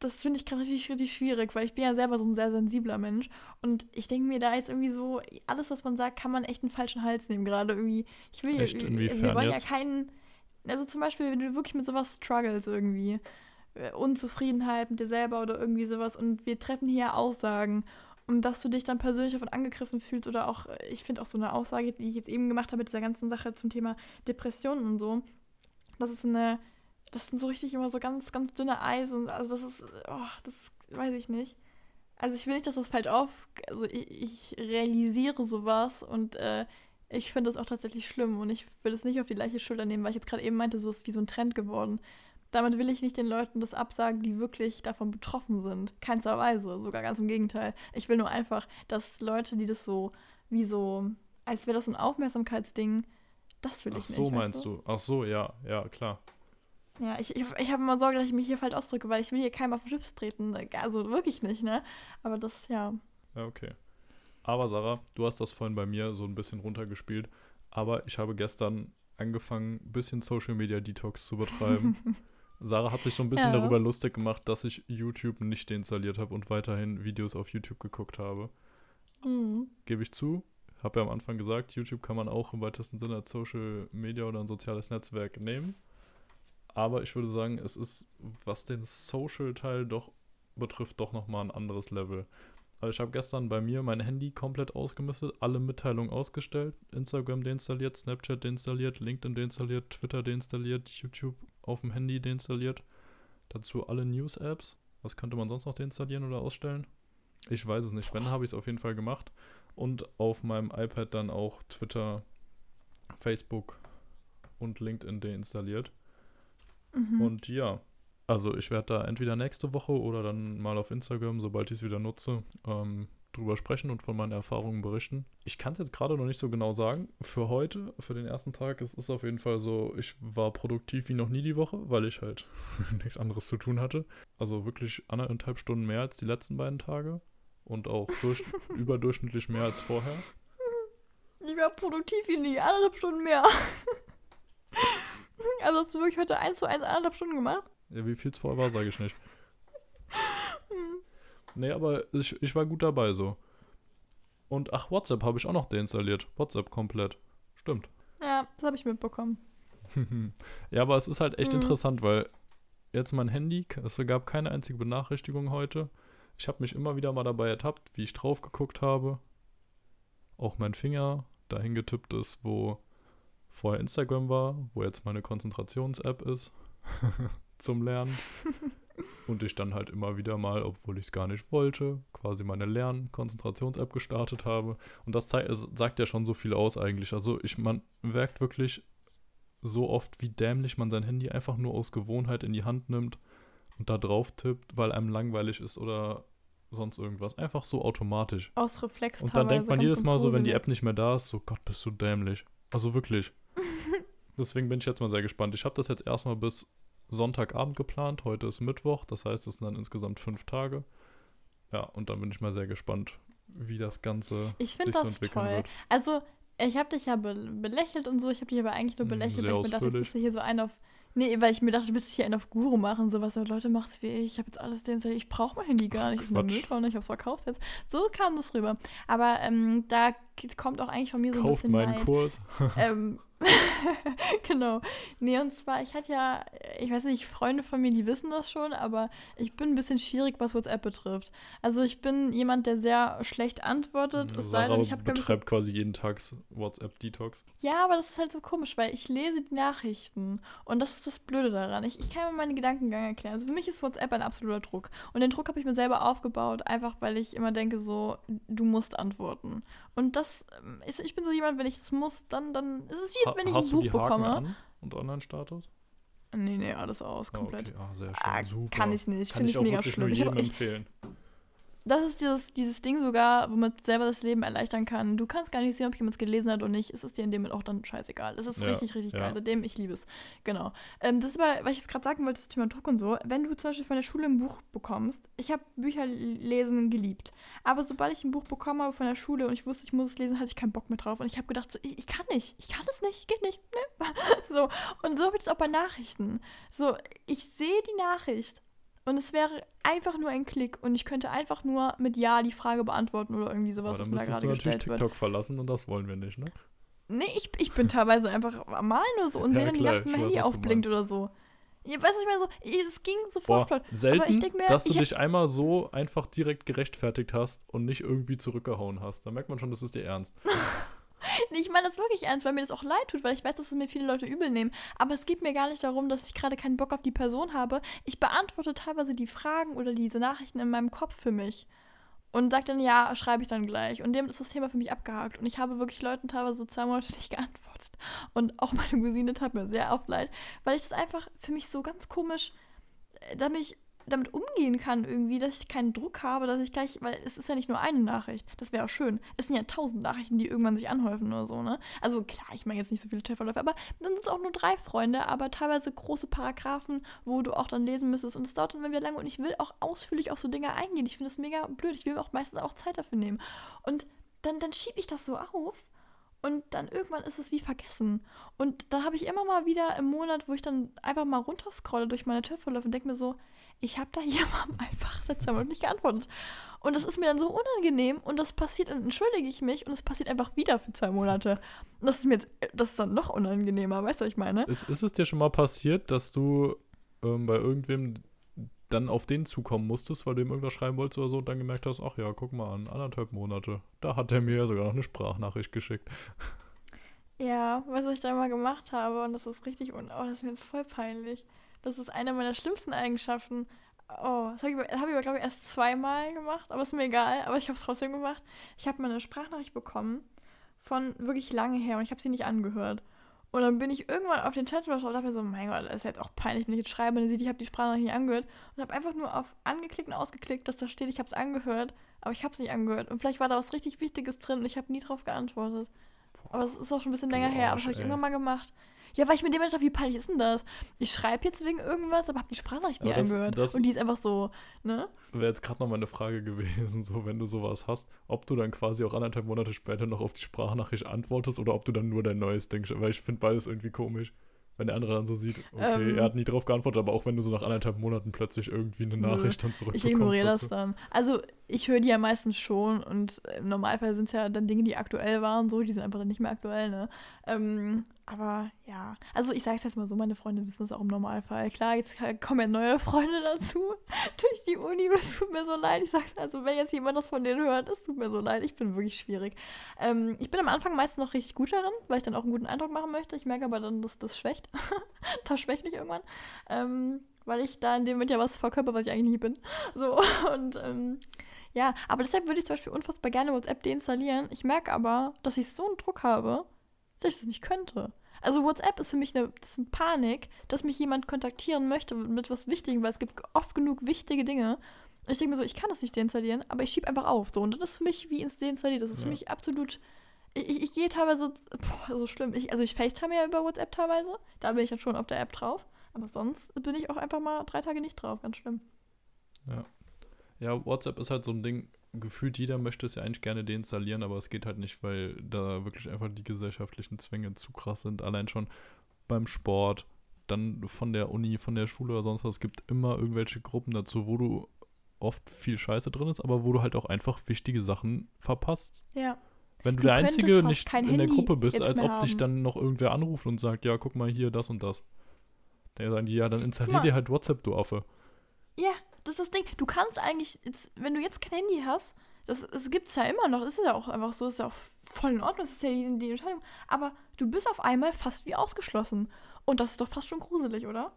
A: Das finde ich gerade richtig, richtig schwierig, weil ich bin ja selber so ein sehr sensibler Mensch und ich denke mir da jetzt irgendwie so, alles, was man sagt, kann man echt einen falschen Hals nehmen gerade irgendwie. Ich will,
B: echt,
A: wir wollen
B: jetzt?
A: ja keinen, also zum Beispiel, wenn du wirklich mit sowas struggles irgendwie, äh, Unzufriedenheit mit dir selber oder irgendwie sowas. Und wir treffen hier Aussagen. Und dass du dich dann persönlich davon angegriffen fühlst oder auch, äh, ich finde auch so eine Aussage, die ich jetzt eben gemacht habe mit dieser ganzen Sache zum Thema Depressionen und so, das ist eine, das sind so richtig immer so ganz, ganz dünne Eisen. Also das ist, oh, das weiß ich nicht. Also ich will nicht, dass das fällt auf. Also ich, ich realisiere sowas und äh, ich finde das auch tatsächlich schlimm und ich will es nicht auf die gleiche Schulter nehmen, weil ich jetzt gerade eben meinte, so ist wie so ein Trend geworden. Damit will ich nicht den Leuten das absagen, die wirklich davon betroffen sind. Keinster Weise, sogar ganz im Gegenteil. Ich will nur einfach, dass Leute, die das so, wie so, als wäre das so ein Aufmerksamkeitsding, das will
B: Ach
A: ich nicht.
B: so,
A: weißt
B: meinst du? Ach so, ja, ja, klar.
A: Ja, ich, ich, ich habe immer Sorge, dass ich mich hier falsch ausdrücke, weil ich will hier keinem auf den Chips treten. Also wirklich nicht, ne? Aber das, ja.
B: Ja, okay. Aber Sarah, du hast das vorhin bei mir so ein bisschen runtergespielt. Aber ich habe gestern angefangen, ein bisschen Social Media Detox zu betreiben. Sarah hat sich so ein bisschen
A: Ja.
B: darüber lustig gemacht, dass ich YouTube nicht deinstalliert habe und weiterhin Videos auf YouTube geguckt habe.
A: Mhm.
B: Gebe ich zu. Habe ja am Anfang gesagt, YouTube kann man auch im weitesten Sinne als Social Media oder ein soziales Netzwerk nehmen. Aber ich würde sagen, es ist, was den Social-Teil doch betrifft, doch nochmal ein anderes Level. Also ich habe gestern bei mir mein Handy komplett ausgemistet, alle Mitteilungen ausgestellt, Instagram deinstalliert, Snapchat deinstalliert, LinkedIn deinstalliert, Twitter deinstalliert, YouTube auf dem Handy deinstalliert. Dazu alle News-Apps. Was könnte man sonst noch deinstallieren oder ausstellen? Ich weiß es nicht. Wenn, habe ich es auf jeden Fall gemacht. Und auf meinem iPad dann auch Twitter, Facebook und LinkedIn deinstalliert.
A: Mhm.
B: Und ja, also ich werde da entweder nächste Woche oder dann mal auf Instagram, sobald ich es wieder nutze, ähm, drüber sprechen und von meinen Erfahrungen berichten. Ich kann es jetzt gerade noch nicht so genau sagen. Für heute, für den ersten Tag, es ist auf jeden Fall so, ich war produktiv wie noch nie die Woche, weil ich halt nichts anderes zu tun hatte. Also wirklich anderthalb Stunden mehr als die letzten beiden Tage und auch durch, überdurchschnittlich mehr als vorher.
A: Ich war produktiv wie nie, anderthalb Stunden mehr. also hast du wirklich heute eins zu eins anderthalb Stunden gemacht?
B: Ja, wie viel es vorher war, sage ich nicht. Nee, aber ich, ich war gut dabei so. Und ach, WhatsApp habe ich auch noch deinstalliert. WhatsApp komplett. Stimmt.
A: Ja, das habe ich mitbekommen.
B: ja, aber es ist halt echt
A: Mhm.
B: interessant, weil jetzt mein Handy, es gab keine einzige Benachrichtigung heute. Ich habe mich immer wieder mal dabei ertappt, wie ich drauf geguckt habe. Auch mein Finger dahin getippt ist, wo vorher Instagram war, wo jetzt meine Konzentrations-App ist zum Lernen. Und ich dann halt immer wieder mal, obwohl ich es gar nicht wollte, quasi meine Lern-Konzentrations-App gestartet habe. Und das zei- es sagt ja schon so viel aus eigentlich. Also ich, man merkt wirklich so oft, wie dämlich man sein Handy einfach nur aus Gewohnheit in die Hand nimmt und da drauf tippt, weil einem langweilig ist oder sonst irgendwas. Einfach so automatisch.
A: Aus Reflex
B: Und dann denkt man jedes Mal so, wenn die. App nicht mehr da ist, so Gott, bist du dämlich. Also wirklich. Deswegen bin ich jetzt mal sehr gespannt. Ich habe das jetzt erstmal bis Sonntagabend geplant. Heute ist Mittwoch, das heißt, es sind dann insgesamt fünf Tage. Ja, und dann bin ich mal sehr gespannt, wie das Ganze
A: Ich
B: sich
A: finde
B: so
A: das
B: entwickeln
A: toll.
B: wird.
A: Also, ich habe dich ja be belächelt und so. Ich habe dich aber eigentlich nur
B: Hm,
A: belächelt,
B: sehr
A: weil ich mir dachte, jetzt bist du hier so ein auf. Nee, weil ich mir dachte, du bist hier einen auf Guru machen, sowas. Aber Leute, macht's wie ich. Ich habe jetzt alles deinstalliert. Ich brauche mein Handy gar nicht. Ich bin
B: Quatsch.
A: Mülltonne. Ich hab's verkauft jetzt. So kam das rüber. Aber ähm, da kommt auch eigentlich von mir so ein
B: Kauft
A: bisschen
B: meinen
A: Neid.
B: Kurs.
A: ähm, genau. Nee, und zwar, ich hatte ja, ich weiß nicht, Freunde von mir, die wissen das schon, aber ich bin ein bisschen schwierig, was WhatsApp betrifft. Also ich bin jemand, der sehr schlecht antwortet. Es sei denn, ich habe
B: betreibt quasi jeden Tag WhatsApp-Detox.
A: Ja, aber das ist halt so komisch, weil ich lese die Nachrichten und das ist das Blöde daran. Ich, ich kann mir meinen Gedankengang erklären. Also für mich ist WhatsApp ein absoluter Druck. Und den Druck habe ich mir selber aufgebaut, einfach weil ich immer denke so, du musst antworten. Und das ähm, ist, ich bin so jemand, wenn ich es muss, dann, dann ist es wie, wenn ich ein
B: die
A: Buch
B: Haken
A: bekomme.
B: an und Online-Status?
A: Nee, nee, alles aus,
B: Ah,
A: komplett.
B: okay. Ah, sehr schön.
A: Ah,
B: Super.
A: kann ich nicht, finde
B: ich
A: ich mega schlimm.
B: nur jedem
A: ich-
B: empfehlen.
A: Das ist dieses, dieses Ding sogar, wo man selber das Leben erleichtern kann. Du kannst gar nicht sehen, ob jemand es gelesen hat oder nicht. Es ist dir in dem Moment auch dann scheißegal. Es ist
B: Ja,
A: richtig, richtig
B: ja.
A: geil. Seitdem ich liebe es. Genau. Ähm, das ist aber, was ich jetzt gerade sagen wollte, das Thema Druck und so. Wenn du zum Beispiel von der Schule ein Buch bekommst, ich habe Bücher lesen geliebt. Aber sobald ich ein Buch bekommen habe von der Schule und ich wusste, ich muss es lesen, hatte ich keinen Bock mehr drauf. Und ich habe gedacht, so, ich, ich kann nicht. Ich kann es nicht. Geht nicht. Nee. so. Und so habe ich es auch bei Nachrichten. So, ich sehe die Nachricht und es wäre einfach nur ein Klick und ich könnte einfach nur mit Ja die Frage beantworten oder irgendwie sowas,
B: Aber dann
A: da
B: müsstest du natürlich
A: gestellt wird.
B: TikTok verlassen und das wollen wir nicht, ne?
A: Nee, ich, ich bin teilweise einfach mal nur so und
B: Ja,
A: sehe dann die
B: klar,
A: Nacht, mein Handy aufblinkt oder so. Ja, weißt du, ich meine so, es ging
B: Boah,
A: sofort flott.
B: selten,
A: ich denk mir,
B: dass du dich einmal so einfach direkt gerechtfertigt hast und nicht irgendwie zurückgehauen hast. Da merkt man schon, das ist dir ernst.
A: Ich meine das wirklich ernst, weil mir das auch leid tut, weil ich weiß, dass es mir viele Leute übel nehmen. Aber es geht mir gar nicht darum, dass ich gerade keinen Bock auf die Person habe. Ich beantworte teilweise die Fragen oder diese Nachrichten in meinem Kopf für mich. Und sage dann, ja, schreibe ich dann gleich. Und dem ist das Thema für mich abgehakt. Und ich habe wirklich Leuten teilweise so zwei Monate nicht geantwortet. Und auch meine Cousine tat mir sehr oft leid, weil ich das einfach für mich so ganz komisch, äh, damit ich damit umgehen kann irgendwie, dass ich keinen Druck habe, dass ich gleich, weil es ist ja nicht nur eine Nachricht, das wäre auch schön. Es sind ja tausend Nachrichten, die irgendwann sich anhäufen oder so, ne? Also klar, ich meine jetzt nicht so viele Chatverläufe, aber dann sind es auch nur drei Freunde, aber teilweise große Paragraphen, wo du auch dann lesen müsstest und es dauert dann immer wieder lange und ich will auch ausführlich auf so Dinge eingehen. Ich finde das mega blöd, ich will auch meistens auch Zeit dafür nehmen. Und dann, dann schiebe ich das so auf und dann irgendwann ist es wie vergessen. Und dann habe ich immer mal wieder im Monat, wo ich dann einfach mal runterscrolle durch meine Chatverläufe und denke mir so, ich habe da jemandem einfach seit zwei Monaten nicht geantwortet. Und das ist mir dann so unangenehm und das passiert, dann entschuldige ich mich und es passiert einfach wieder für zwei Monate. Und das ist mir jetzt, das ist dann noch unangenehmer, weißt du, was ich meine?
B: Ist, ist es dir schon mal passiert, dass du ähm, bei irgendwem dann auf den zukommen musstest, weil du ihm irgendwas schreiben wolltest oder so und dann gemerkt hast, ach ja, guck mal an, anderthalb Monate. Da hat er mir sogar noch eine Sprachnachricht geschickt.
A: Ja, weißt du, was ich da mal gemacht habe? Und das ist richtig, un oh, das ist mir jetzt voll peinlich. Das ist eine meiner schlimmsten Eigenschaften. Oh, das habe ich, hab ich aber, glaube ich, erst zweimal gemacht, aber ist mir egal. Aber ich habe es trotzdem gemacht. Ich habe mal eine Sprachnachricht bekommen von wirklich lange her und ich habe sie nicht angehört. Und dann bin ich irgendwann auf den Chat und dachte mir so, mein Gott, das ist jetzt auch peinlich, wenn ich jetzt schreibe und dann sieht, ich habe die Sprachnachricht nicht angehört. Und habe einfach nur auf angeklickt und ausgeklickt, dass da steht, ich habe es angehört, aber ich habe es nicht angehört. Und vielleicht war da was richtig Wichtiges drin und ich habe nie drauf geantwortet. Aber es ist auch schon ein bisschen länger her, aber das
B: Arsch,
A: habe ich
B: ey.
A: irgendwann mal gemacht. Ja, weil ich mir dem dachte, wie peinlich ist denn das? Ich schreibe jetzt wegen irgendwas, aber habe die Sprachnachricht nie
B: Aber das-
A: angehört.
B: das-
A: und die ist einfach so, ne?
B: Wäre jetzt gerade noch mal eine Frage gewesen, so wenn du sowas hast, ob du dann quasi auch anderthalb Monate später noch auf die Sprachnachricht antwortest oder ob du dann nur dein neues Ding, sch- weil ich finde beides irgendwie komisch. Wenn der andere dann so sieht, okay,
A: Ähm.
B: er hat nie drauf geantwortet, aber auch wenn du so nach anderthalb Monaten plötzlich irgendwie eine
A: Nö.
B: Nachricht dann
A: Ich
B: zurückbekommst.
A: ignoriere das
B: dazu.
A: dann. Also, ich höre die ja meistens schon und im Normalfall sind es ja dann Dinge, die aktuell waren, so, die sind einfach dann nicht mehr aktuell, ne? Ähm, aber ja, also ich sage es jetzt mal so, meine Freunde wissen das auch im Normalfall. Klar, jetzt kommen ja neue Freunde dazu durch die Uni es tut mir so leid. Ich sage also, wenn jetzt jemand das von denen hört, es tut mir so leid. Ich bin wirklich schwierig. Ähm, ich bin am Anfang meistens noch richtig gut darin, weil ich dann auch einen guten Eindruck machen möchte. Ich merke aber dann, dass das schwächt. das schwächt nicht irgendwann. Ähm, weil ich da in dem Moment ja was verkörper, was ich eigentlich nie bin. So, und ähm, ja, aber deshalb würde ich zum Beispiel unfassbar gerne WhatsApp deinstallieren. Ich merke aber, dass ich so einen Druck habe, dass ich das nicht könnte. Also WhatsApp ist für mich eine, das ist eine Panik, dass mich jemand kontaktieren möchte mit was Wichtigem, weil es gibt oft genug wichtige Dinge. Und ich denke mir so, ich kann das nicht deinstallieren, aber ich schiebe einfach auf. So, und das ist für mich wie ins Deinstallieren. Das ist für
B: Ja.
A: mich absolut. Ich, ich, ich gehe teilweise, boah, so schlimm. Ich, also ich FaceTime ja über WhatsApp teilweise. Da bin ich dann schon auf der App drauf. Aber sonst bin ich auch einfach mal drei Tage nicht drauf. Ganz schlimm.
B: Ja, WhatsApp ist halt so ein Ding, gefühlt jeder möchte es ja eigentlich gerne deinstallieren, aber es geht halt nicht, weil da wirklich einfach die gesellschaftlichen Zwänge zu krass sind. Allein schon beim Sport, dann von der Uni, von der Schule oder sonst was. Es gibt immer irgendwelche Gruppen dazu, wo du oft viel Scheiße drin ist, aber wo du halt auch einfach wichtige Sachen verpasst.
A: Ja.
B: Wenn du,
A: Du
B: der Einzige nicht in der
A: Handy
B: Gruppe bist, als ob dich
A: haben.
B: dann noch irgendwer anruft und sagt, ja, guck mal hier, das und das. Der sagen die, ja, dann installier dir halt WhatsApp, du Affe.
A: Ja, das ist das Ding. Du kannst eigentlich, jetzt, wenn du jetzt kein Handy hast, das, das gibt es ja immer noch, ist ja auch einfach so, ist ja auch voll in Ordnung, das ist ja die, die Entscheidung. Aber du bist auf einmal fast wie ausgeschlossen. Und das ist doch fast schon gruselig, oder?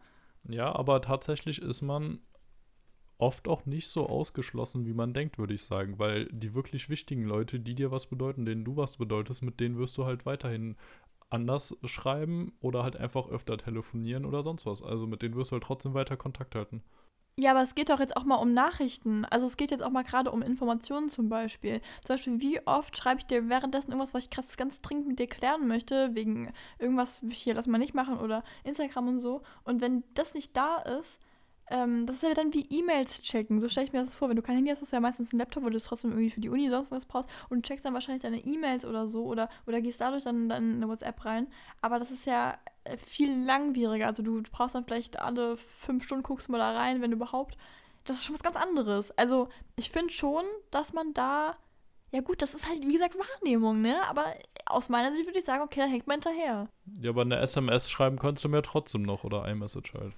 B: Ja, aber tatsächlich ist man oft auch nicht so ausgeschlossen, wie man denkt, würde ich sagen. Weil die wirklich wichtigen Leute, die dir was bedeuten, denen du was bedeutest, mit denen wirst du halt weiterhin anders schreiben oder halt einfach öfter telefonieren oder sonst was. Also mit denen wirst du halt trotzdem weiter Kontakt halten.
A: Ja, aber es geht doch jetzt auch mal um Nachrichten. Also es geht jetzt auch mal gerade um Informationen zum Beispiel. Zum Beispiel, wie oft schreibe ich dir währenddessen irgendwas, was ich gerade ganz dringend mit dir klären möchte, wegen irgendwas hier lass mal nicht machen oder Instagram und so. Und wenn das nicht da ist, ähm, das ist ja dann wie E-Mails checken. So stelle ich mir das vor. Wenn du kein Handy hast, hast du ja meistens einen Laptop, wo du es trotzdem irgendwie für die Uni sonst was brauchst und checkst dann wahrscheinlich deine E-Mails oder so oder, oder gehst dadurch dann, dann in eine WhatsApp rein. Aber das ist ja äh, viel langwieriger. Also du brauchst dann vielleicht alle fünf Stunden guckst du mal da rein, wenn überhaupt. Das ist schon was ganz anderes. Also ich finde schon, dass man da, ja gut, das ist halt wie gesagt Wahrnehmung, ne? Aber aus meiner Sicht würde ich sagen, okay, da hängt man hinterher.
B: Ja, aber eine SMS schreiben kannst du mir trotzdem noch oder iMessage halt.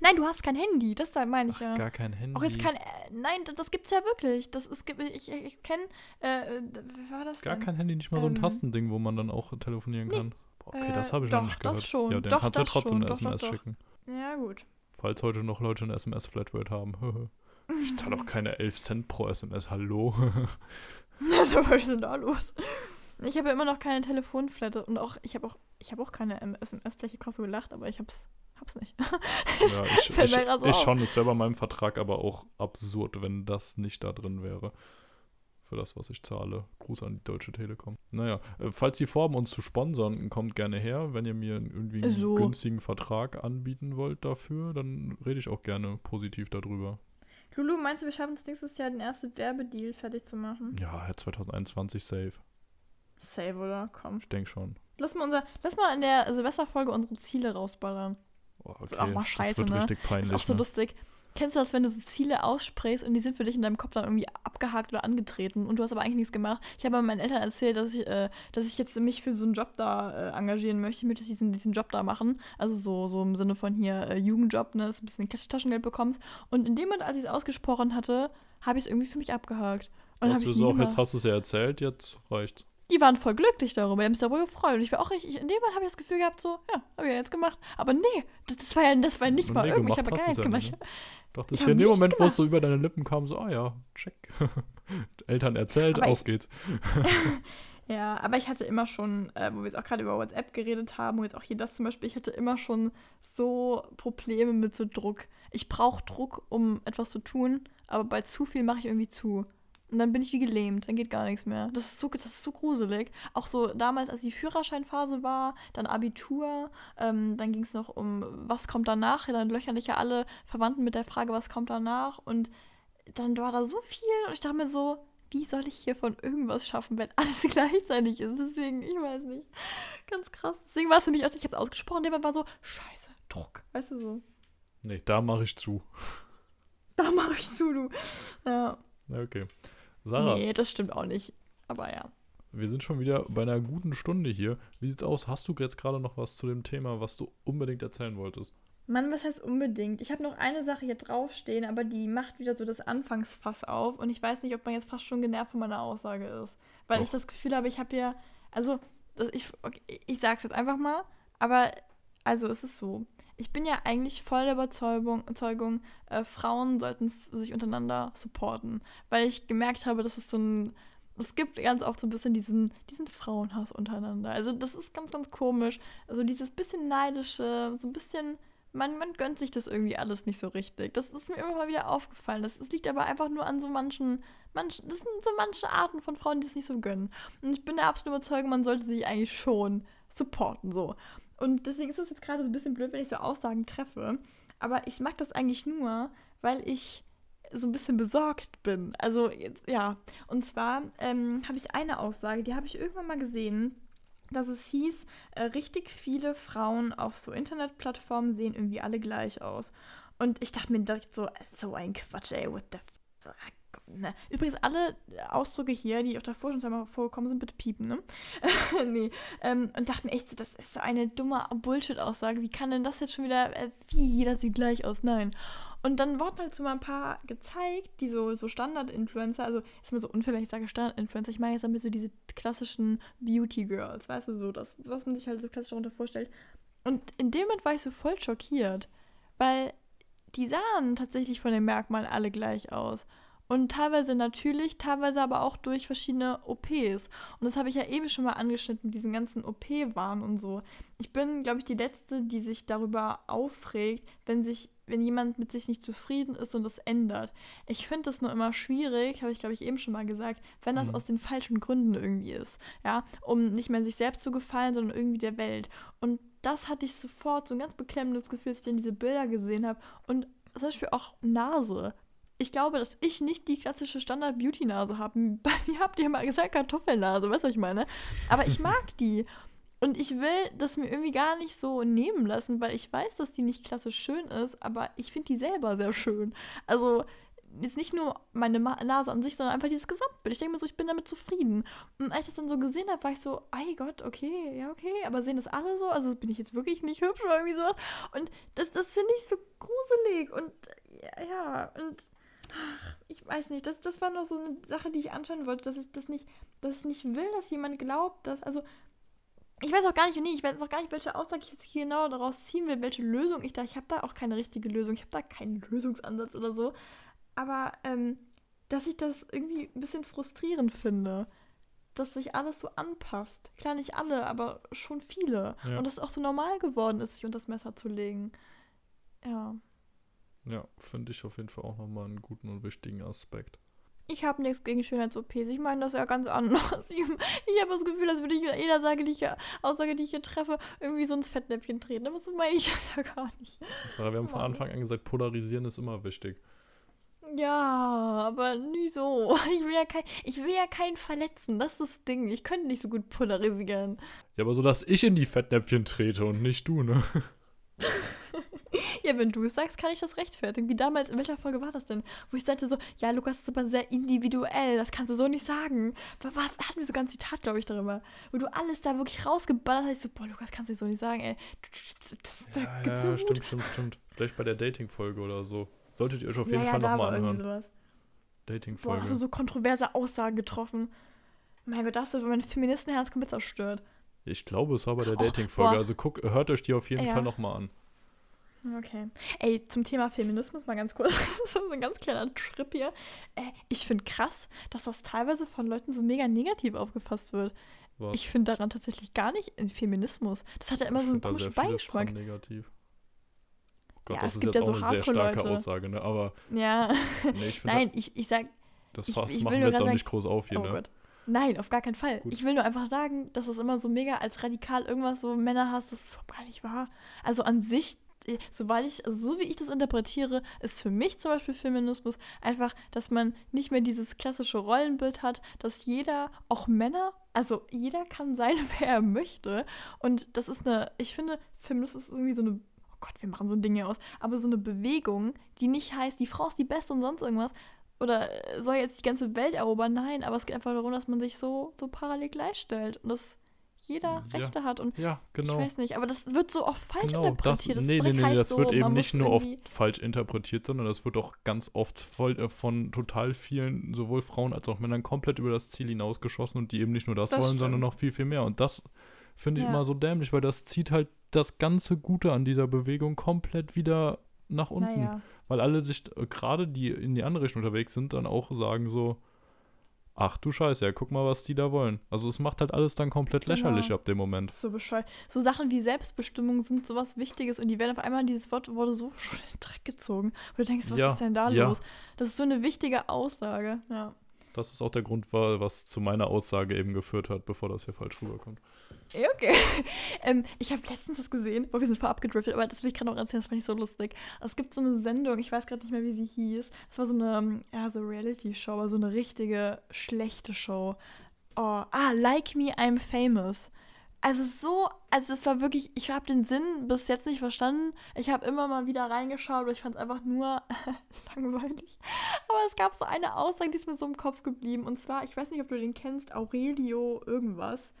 A: Nein, du hast kein Handy, das meine ich
B: Ach,
A: ja.
B: gar kein Handy.
A: Auch jetzt kein, äh, nein, das, das gibt's ja wirklich. Das ist, ich, ich, kenne, äh, äh, wie war das
B: Gar
A: denn?
B: kein Handy, nicht mal so ein
A: Ähm,
B: Tastending, wo man dann auch telefonieren
A: nee.
B: kann. Boah, okay,
A: Äh,
B: das habe ich
A: doch,
B: noch nicht
A: das
B: gehört.
A: schon.
B: Ja, dann
A: Doch,
B: kannst du ja
A: das
B: trotzdem
A: schon.
B: eine
A: Doch,
B: SMS
A: doch.
B: schicken.
A: Ja, gut.
B: Falls heute noch Leute eine SMS-Flatrate haben. ich zahle doch keine 11 Cent pro SMS, hallo.
A: Also, was ist denn da los? Ich habe ja immer noch keine Telefonflatte und auch, ich habe auch, ich habe auch keine SMS-Fläche, krass so gelacht, aber ich hab's, hab's nicht.
B: ja, ich, ich,
A: so
B: ich schon, es wäre bei meinem Vertrag aber auch absurd, wenn das nicht da drin wäre. Für das, was ich zahle. Gruß an die Deutsche Telekom. Naja, äh, falls Sie vorhaben, uns zu sponsern, kommt gerne her. Wenn ihr mir irgendwie einen
A: So.
B: günstigen Vertrag anbieten wollt dafür, dann rede ich auch gerne positiv darüber.
A: Lulu, meinst du, wir schaffen es nächstes Jahr, den ersten Werbedeal fertig zu machen?
B: Ja, 2021 safe.
A: Safe, oder? Komm.
B: Ich denke schon.
A: Lass mal, unser, lass mal in der Silvesterfolge unsere Ziele rausballern.
B: Oh,
A: ist
B: okay,
A: auch mal
B: das
A: scheiße,
B: wird
A: ne?
B: richtig
A: Das
B: peinlich.
A: ist auch so
B: ne?
A: lustig. Kennst du das, wenn du so Ziele aussprichst und die sind für dich in deinem Kopf dann irgendwie abgehakt oder angetreten und du hast aber eigentlich nichts gemacht? Ich habe meinen Eltern erzählt, dass ich, äh, dass ich jetzt mich für so einen Job da äh, engagieren möchte, ich möchte diesen, diesen Job da machen. Also so, so im Sinne von hier äh, Jugendjob, ne, dass du ein bisschen Tasch- Taschengeld bekommst. Und in dem Moment, als ich es ausgesprochen hatte, habe ich es irgendwie für mich abgehakt. Und
B: ist
A: nie
B: auch, jetzt hast du es ja erzählt, jetzt reicht's.
A: Die waren voll glücklich darüber, die haben sich darüber gefreut. Und ich war auch richtig, in dem Moment habe ich das Gefühl gehabt, so, ja, habe ich ja jetzt gemacht. Aber nee, das, das war ja das war nicht mal
B: nee,
A: irgendwas, ich habe gar nichts
B: ja
A: gemacht.
B: nicht, Doch,
A: Ich
B: das dir in dem Moment, wo es so über deine Lippen kam, so, ah ja, check. Eltern erzählt,
A: Aber
B: auf
A: ich-
B: geht's.
A: Ja, aber ich hatte immer schon, äh, wo wir jetzt auch gerade über WhatsApp geredet haben, wo jetzt auch hier das zum Beispiel, ich hatte immer schon so Probleme mit so Druck. Ich brauche Druck, um etwas zu tun, aber bei zu viel mache ich irgendwie zu. Und dann bin ich wie gelähmt, dann geht gar nichts mehr. Das ist so, das ist so gruselig. Auch so damals, als die Führerscheinphase war, dann Abitur, ähm, dann ging es noch um, was kommt danach? Ja, dann löchern dich ja alle Verwandten mit der Frage, was kommt danach? Und dann war da so viel und ich dachte mir so, wie soll ich hier von irgendwas schaffen, wenn alles gleichzeitig ist? Deswegen, ich weiß nicht. Ganz krass. Deswegen war es für mich auch, ich habe es ausgesprochen, jemand war so, scheiße, Druck. Weißt du so.
B: Nee, da mache ich zu.
A: Da mache ich zu, du. Ja.
B: Ja, okay. Sarah,
A: Nee, das stimmt auch nicht. Aber ja.
B: wir sind schon wieder bei einer guten Stunde hier. Wie sieht's aus? Hast du jetzt gerade noch was zu dem Thema, was du unbedingt erzählen wolltest?
A: Mann, was heißt unbedingt? Ich habe noch eine Sache hier draufstehen, aber die macht wieder so das Anfangsfass auf und ich weiß nicht, ob man jetzt fast schon genervt von meiner Aussage ist. Weil
B: Doch.
A: ich das Gefühl habe, ich habe ja, also, ich, okay, ich sag's jetzt einfach mal, aber also es ist so. Ich bin ja eigentlich voll der Überzeugung, äh, Frauen sollten sich untereinander supporten. Weil ich gemerkt habe, dass es so ein, es gibt ganz oft so ein bisschen diesen, diesen Frauenhass untereinander. Also das ist ganz, ganz komisch. Also dieses bisschen neidische, so ein bisschen, man, man gönnt sich das irgendwie alles nicht so richtig. Das ist mir immer mal wieder aufgefallen. Das, das liegt aber einfach nur an so manchen, manchen, das sind so manche Arten von Frauen, die es nicht so gönnen. Und ich bin der absoluten Überzeugung, man sollte sich eigentlich schon supporten, so. Und deswegen ist es jetzt gerade so ein bisschen blöd, wenn ich so Aussagen treffe. Aber ich mag das eigentlich nur, weil ich so ein bisschen besorgt bin. Also, ja. Und zwar ähm, habe ich eine Aussage, die habe ich irgendwann mal gesehen, dass es hieß, äh, richtig viele Frauen auf so Internetplattformen sehen irgendwie alle gleich aus. Und ich dachte mir direkt so, so ein Quatsch, ey, what the f Übrigens, alle Ausdrücke hier, die auf der Forschung vorgekommen sind, bitte piepen, ne? nee. Ähm, und dachte mir echt das ist so eine dumme Bullshit-Aussage. Wie kann denn das jetzt schon wieder, äh, wie jeder sieht gleich aus? Nein. Und dann wurden halt so mal ein paar gezeigt, die so, so Standard-Influencer, also ist mir so unfair, wenn ich sage Standard-Influencer, ich meine jetzt damit so diese klassischen Beauty-Girls, weißt du, so das, was man sich halt so klassisch darunter vorstellt. Und in dem Moment war ich so voll schockiert, weil die sahen tatsächlich von den Merkmalen alle gleich aus. Und teilweise natürlich, teilweise aber auch durch verschiedene OPs. Und das habe ich ja eben schon mal angeschnitten mit diesen ganzen OP-Waren und so. Ich bin, glaube ich, die Letzte, die sich darüber aufregt, wenn sich, wenn jemand mit sich nicht zufrieden ist und das ändert. Ich finde das nur immer schwierig, habe ich, glaube ich, eben schon mal gesagt, wenn das mhm. aus den falschen Gründen irgendwie ist. Ja, um nicht mehr sich selbst zu gefallen, sondern irgendwie der Welt. Und das hatte ich sofort so ein ganz beklemmendes Gefühl, als ich dann diese Bilder gesehen habe. Und zum Beispiel auch Nase ich glaube, dass ich nicht die klassische Standard-Beauty-Nase habe. Bei mir habt ihr mal gesagt Kartoffelnase, weißt du, was ich meine? Aber ich mag die. Und ich will das mir irgendwie gar nicht so nehmen lassen, weil ich weiß, dass die nicht klassisch schön ist, aber ich finde die selber sehr schön. Also jetzt nicht nur meine Nase an sich, sondern einfach dieses Gesamtbild. Ich denke mir so, ich bin damit zufrieden. Und als ich das dann so gesehen habe, war ich so, ei Gott, okay, ja, okay, aber sehen das alle so? Also bin ich jetzt wirklich nicht hübsch oder irgendwie sowas? Und das, das finde ich so gruselig und ja, und ach, ich weiß nicht, das, das war noch so eine Sache, die ich anschauen wollte, dass ich das nicht, dass ich nicht will, dass jemand glaubt, dass, also, ich weiß auch gar nicht, nee, ich weiß auch gar nicht, welche Aussage ich jetzt hier genau daraus ziehen will, welche Lösung ich da, ich habe da auch keine richtige Lösung, ich habe da keinen Lösungsansatz oder so, aber, ähm, dass ich das irgendwie ein bisschen frustrierend finde, dass sich alles so anpasst. Klar, nicht alle, aber schon viele. Ja. Und dass es auch so normal geworden ist, sich unter das Messer zu legen. Ja.
B: Ja, finde ich auf jeden Fall auch nochmal einen guten und wichtigen Aspekt.
A: Ich habe nichts gegen Schönheits-OPs. Ich meine das ja ganz anders. Ich, ich habe das Gefühl, als würde ich jeder Sage, die ich, Aussage, die ich hier treffe, irgendwie so ins Fettnäpfchen treten. Aber so meine ich das ja gar nicht.
B: Sarah, wir haben von Anfang an gesagt, polarisieren ist immer wichtig.
A: Ja, aber nie so. Ich will ja kein, ich will ja keinen verletzen. Das ist das Ding. Ich könnte nicht so gut polarisieren.
B: Ja, aber so, dass ich in die Fettnäpfchen trete und nicht du, ne?
A: ja, wenn du es sagst, kann ich das rechtfertigen. Wie damals, in welcher Folge war das denn? Wo ich sagte so, ja, Lukas ist aber sehr individuell, das kannst du so nicht sagen. Was, hatten wir sogar ein Zitat, glaube ich, darüber. Wo du alles da wirklich rausgeballert hast. Ich so, boah, Lukas, kannst du so nicht sagen, ey.
B: Das, das, ja, ja, ja stimmt, stimmt, stimmt. Vielleicht bei der Dating-Folge oder so. Solltet ihr euch auf jeden ja, Fall ja, nochmal anhören. Dating-Folge.
A: Boah, hast du so kontroverse Aussagen getroffen. Mein Gott, das hat mein Feministenherz komplett zerstört.
B: Ich glaube, es war bei der Dating-Folge. Also guck, hört euch die auf jeden ja. Fall nochmal an.
A: Okay. Ey, zum Thema Feminismus mal ganz kurz. das ist ein ganz kleiner Trip hier. Äh, ich finde krass, dass das teilweise von Leuten so mega negativ aufgefasst wird. Was? Ich finde daran tatsächlich gar nicht in Feminismus. Das hat ja immer ich so einen komischen Beigeschmack. negativ.
B: Oh Gott, ja, das ist jetzt ja auch so eine sehr starke Leute. Aussage, ne? Aber.
A: Ja. Nee, ich Nein, ich, ich sag.
B: Das Fass ich, machen wir jetzt auch nicht groß auf hier, oh ne? Gott.
A: Nein, auf gar keinen Fall. Gut. Ich will nur einfach sagen, dass es immer so mega als radikal irgendwas so Männer hast, das ist so gar nicht wahr. Also an sich soweit ich, also so wie ich das interpretiere, ist für mich zum Beispiel Feminismus einfach, dass man nicht mehr dieses klassische Rollenbild hat, dass jeder, auch Männer, also jeder kann sein, wer er möchte. Und das ist eine, ich finde, Feminismus ist irgendwie so eine, oh Gott, wir machen so ein Ding hier aus, aber so eine Bewegung, die nicht heißt, die Frau ist die Beste und sonst irgendwas, oder soll jetzt die ganze Welt erobern. Nein, aber es geht einfach darum, dass man sich so, so parallel gleichstellt. Und das jeder ja. Rechte hat. Und
B: ja, genau.
A: ich weiß nicht, aber das wird so oft falsch genau, interpretiert.
B: Das, nee, nee, nee, das so, wird eben nicht nur oft falsch interpretiert, sondern das wird auch ganz oft voll, äh, von total vielen, sowohl Frauen als auch Männern, komplett über das Ziel hinausgeschossen und die eben nicht nur das, das wollen, stimmt. sondern noch viel, viel mehr. Und das finde ich ja. immer so dämlich, weil das zieht halt das ganze Gute an dieser Bewegung komplett wieder nach unten. Naja. Weil alle sich, äh, gerade die in die andere Richtung unterwegs sind, dann auch sagen so, ach du Scheiße, ja, guck mal, was die da wollen. Also es macht halt alles dann komplett genau. lächerlich ab dem Moment.
A: So bescheuert. So Sachen wie Selbstbestimmung sind sowas Wichtiges und die werden auf einmal, dieses Wort wurde so in den Dreck gezogen. Und du denkst, was ja, ist denn da ja. los? Das ist so eine wichtige Aussage, ja.
B: Das ist auch der Grund, was zu meiner Aussage eben geführt hat, bevor das hier falsch rüberkommt.
A: Okay. ähm, ich habe letztens das gesehen, wo wir sind vorab gedriftet, aber das will ich gerade noch erzählen, das fand ich so lustig. Es gibt so eine Sendung, ich weiß gerade nicht mehr, wie sie hieß. Das war so eine, ja, so Reality-Show, aber so eine richtige schlechte Show. Oh, ah, Like Me, I'm Famous. Also so, also es war wirklich, ich habe den Sinn bis jetzt nicht verstanden. Ich habe immer mal wieder reingeschaut, aber ich fand es einfach nur langweilig. Aber es gab so eine Aussage, die ist mir so im Kopf geblieben. Und zwar, ich weiß nicht, ob du den kennst, Aurelio irgendwas.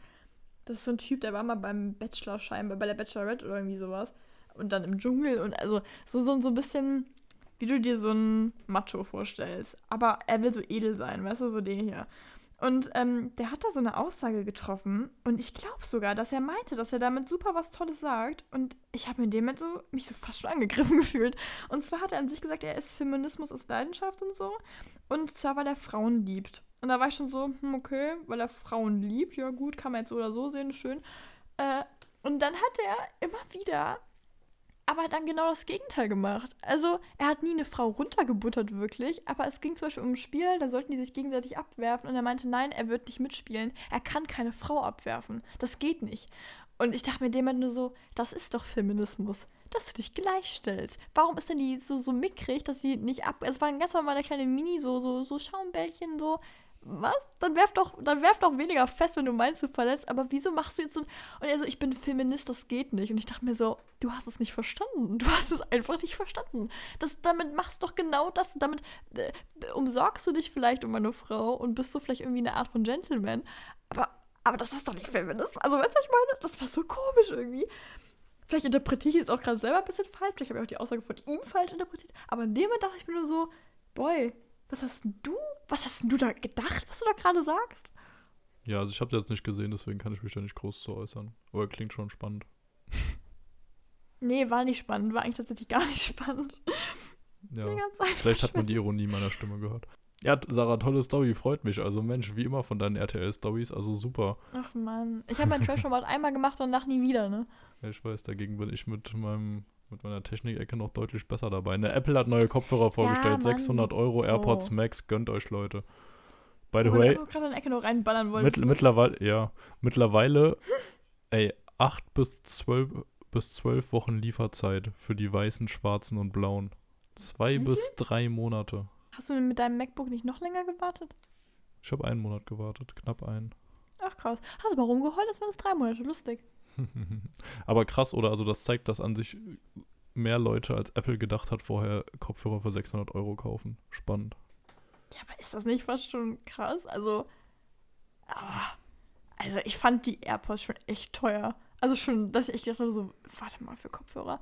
A: Das ist so ein Typ, der war mal beim Bachelor scheinbar, bei der Bachelorette oder irgendwie sowas. Und dann im Dschungel und also so, so, so ein bisschen, wie du dir so einen Macho vorstellst. Aber er will so edel sein, weißt du, so den hier. Und ähm, der hat da so eine Aussage getroffen und ich glaube sogar, dass er meinte, dass er damit super was Tolles sagt. Und ich habe mir in dem Moment so, mich so fast schon angegriffen gefühlt. Und zwar hat er an sich gesagt, er ist Feminismus aus Leidenschaft und so. Und zwar, weil er Frauen liebt. Und da war ich schon so, hm, okay, weil er Frauen liebt, ja gut, kann man jetzt so oder so sehen, schön. Äh, und dann hat er immer wieder aber dann genau das Gegenteil gemacht. Also, er hat nie eine Frau runtergebuttert, wirklich. Aber es ging zum Beispiel um ein Spiel, da sollten die sich gegenseitig abwerfen. Und er meinte, nein, er wird nicht mitspielen. Er kann keine Frau abwerfen. Das geht nicht. Und ich dachte mir dem nur so, das ist doch Feminismus, dass du dich gleichstellst. Warum ist denn die so, so mickrig, dass sie nicht ab. Es war ein ganz normaler kleine Mini, so, so, so Schaumbällchen, so was? Dann werf doch, dann werf doch weniger fest, wenn du meinst, du verletzt. Aber wieso machst du jetzt so. Und er so, ich bin Feminist, das geht nicht. Und ich dachte mir so, du hast es nicht verstanden. Du hast es einfach nicht verstanden. Das, damit machst du doch genau das. Damit äh, umsorgst du dich vielleicht um eine Frau und bist du vielleicht irgendwie eine Art von Gentleman. Aber, aber das ist doch nicht Feminist. Also, weißt du, was ich meine? Das war so komisch irgendwie. Vielleicht interpretiere ich es auch gerade selber ein bisschen falsch. Vielleicht habe ich auch die Aussage von ihm falsch interpretiert. Aber in dem Moment dachte ich mir nur so, boy, was hast du? Was hast du da gedacht, was du da gerade sagst?
B: Ja, also ich habe jetzt nicht gesehen, deswegen kann ich mich da nicht groß zu äußern. Aber klingt schon spannend.
A: nee, war nicht spannend. War eigentlich tatsächlich gar nicht spannend.
B: Ja, vielleicht hat man die Ironie meiner Stimme gehört. Ja, Sarah, tolle Story, freut mich. Also Mensch, wie immer von deinen RTL-Stories, also super.
A: Ach man, ich habe mein Trash-Format einmal gemacht und nach nie wieder, ne?
B: Ja, ich weiß, dagegen bin ich mit meinem mit meiner Technik-Ecke noch deutlich besser dabei. Ne, Apple hat neue Kopfhörer vorgestellt. Ja, 600 Euro AirPods oh. Max. Gönnt euch, Leute. By the way.
A: gerade in Ecke noch reinballern
B: Mit, mittlerweile, ja. Mittlerweile, ey, 8 bis 12, bis 12 Wochen Lieferzeit für die weißen, schwarzen und blauen. Zwei mhm. bis drei Monate.
A: Hast du mit deinem MacBook nicht noch länger gewartet?
B: Ich habe einen Monat gewartet, knapp einen.
A: Ach krass. Hast du mal rumgeheult, das waren es drei Monate, lustig.
B: Aber krass, oder? Also das zeigt, dass an sich mehr Leute als Apple gedacht hat, vorher Kopfhörer für 600 Euro kaufen. Spannend.
A: Ja, aber ist das nicht fast schon krass? Also, oh, also ich fand die AirPods schon echt teuer. Also schon, dass ich dachte so, warte mal für Kopfhörer.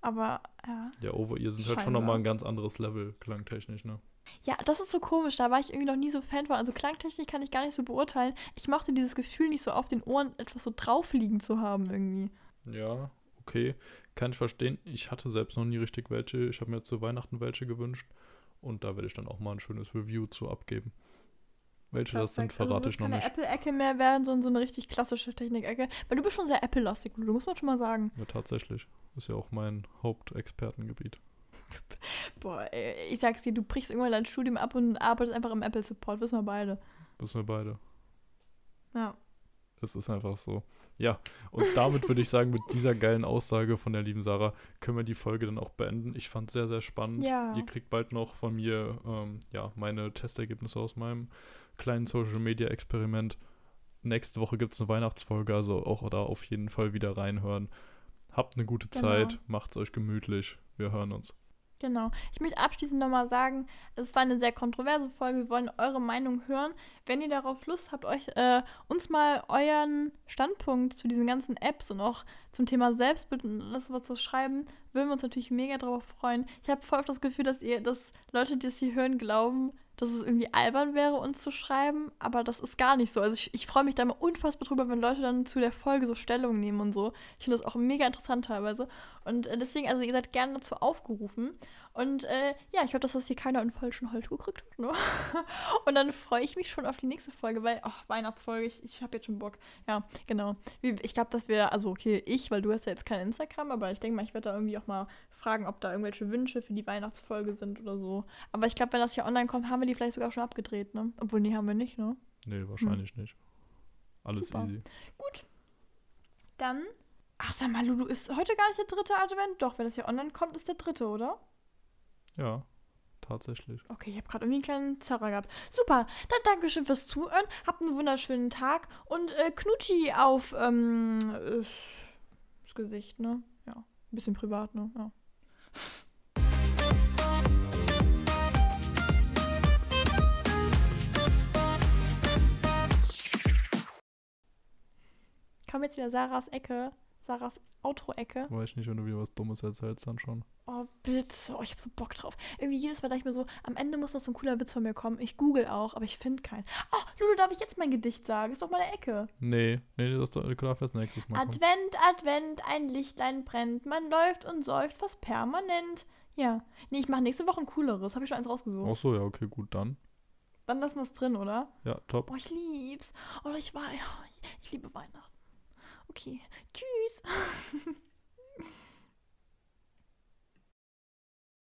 A: Aber ja.
B: Ja, Over-Ear sind scheinbar. halt schon nochmal ein ganz anderes Level, klangtechnisch, ne?
A: Ja, das ist so komisch. Da war ich irgendwie noch nie so Fan von. Also Klangtechnik kann ich gar nicht so beurteilen. Ich mochte dieses Gefühl nicht so auf den Ohren etwas so drauf liegen zu haben irgendwie.
B: Ja, okay. Kann ich verstehen. Ich hatte selbst noch nie richtig welche. Ich habe mir zu Weihnachten welche gewünscht. Und da werde ich dann auch mal ein schönes Review zu abgeben. Welche Perfekt. das sind, also verrate also ich noch nicht.
A: Apple-Ecke mehr werden, sondern so eine richtig klassische Technik-Ecke. Weil du bist schon sehr Apple-lastig, du muss man schon mal sagen.
B: Ja, tatsächlich. Ist ja auch mein Hauptexpertengebiet.
A: Boah, ey, ich sag's dir, du brichst irgendwann dein Studium ab und arbeitest einfach im Apple Support. Wissen wir beide.
B: Wissen wir beide.
A: Ja.
B: Es ist einfach so. Ja, und damit würde ich sagen, mit dieser geilen Aussage von der lieben Sarah können wir die Folge dann auch beenden. Ich fand es sehr, sehr spannend.
A: Ja.
B: Ihr kriegt bald noch von mir ähm, ja, meine Testergebnisse aus meinem kleinen Social Media Experiment. Nächste Woche gibt es eine Weihnachtsfolge, also auch da auf jeden Fall wieder reinhören. Habt eine gute genau. Zeit, macht's euch gemütlich. Wir hören uns.
A: Genau. Ich möchte abschließend nochmal sagen, es war eine sehr kontroverse Folge. Wir wollen eure Meinung hören. Wenn ihr darauf Lust habt, euch äh, uns mal euren Standpunkt zu diesen ganzen Apps und auch zum Thema Selbstbild und alles was zu schreiben, würden wir uns natürlich mega darauf freuen. Ich habe voll das Gefühl, dass ihr, dass Leute, die es hier hören, glauben, dass es irgendwie albern wäre, uns zu schreiben, aber das ist gar nicht so. Also ich, ich freue mich da mal unfassbar drüber, wenn Leute dann zu der Folge so Stellung nehmen und so. Ich finde das auch mega interessant teilweise. Und äh, deswegen, also ihr seid gerne dazu aufgerufen. Und äh, ja, ich hoffe, dass das hier keiner in falschen Hals gekriegt hat. Ne? und dann freue ich mich schon auf die nächste Folge, weil, ach, Weihnachtsfolge, ich, ich habe jetzt schon Bock. Ja, genau. Ich glaube, dass wir, also okay, ich, weil du hast ja jetzt kein Instagram, aber ich denke mal, ich werde da irgendwie auch mal fragen, ob da irgendwelche Wünsche für die Weihnachtsfolge sind oder so. Aber ich glaube, wenn das hier online kommt, haben wir die vielleicht sogar schon abgedreht, ne? Obwohl, nee, haben wir nicht, ne?
B: Nee, wahrscheinlich hm. nicht. Alles Super. easy.
A: Gut. Dann. Ach, sag mal, Lulu, ist heute gar nicht der dritte Advent? Doch, wenn das hier online kommt, ist der dritte, oder?
B: Ja. tatsächlich.
A: Okay, ich habe gerade irgendwie einen kleinen Zerrer gehabt. Super, dann Dankeschön fürs Zuhören. Habt einen wunderschönen Tag und äh, Knutschi auf ähm, äh, das Gesicht, ne? Ja, ein bisschen privat, ne? Ja. Kommt jetzt wieder Sarahs Ecke, Sarahs Outro-Ecke.
B: Weiß ich nicht, wenn du wieder was Dummes erzählst, dann schon.
A: Oh, bitte. Oh, ich hab so Bock drauf. Irgendwie jedes Mal dachte ich mir so, am Ende muss noch so ein cooler Witz von mir kommen. Ich google auch, aber ich finde keinen. Oh, Lulu, darf ich jetzt mein Gedicht sagen? Ist doch meine Ecke.
B: Nee, nee, das darf erst nächstes Mal kommen.
A: Advent, Advent, ein Lichtlein brennt. Man läuft und säuft fast permanent. Ja. Nee, ich mache nächste Woche ein cooleres. Habe ich schon eins rausgesucht.
B: Ach so, ja, okay, gut, dann.
A: Dann lassen wir es drin, oder?
B: Ja, top.
A: Oh, ich lieb's. Oh, ich war. Oh, ich, ich liebe Weihnachten. Okay. Tschüss.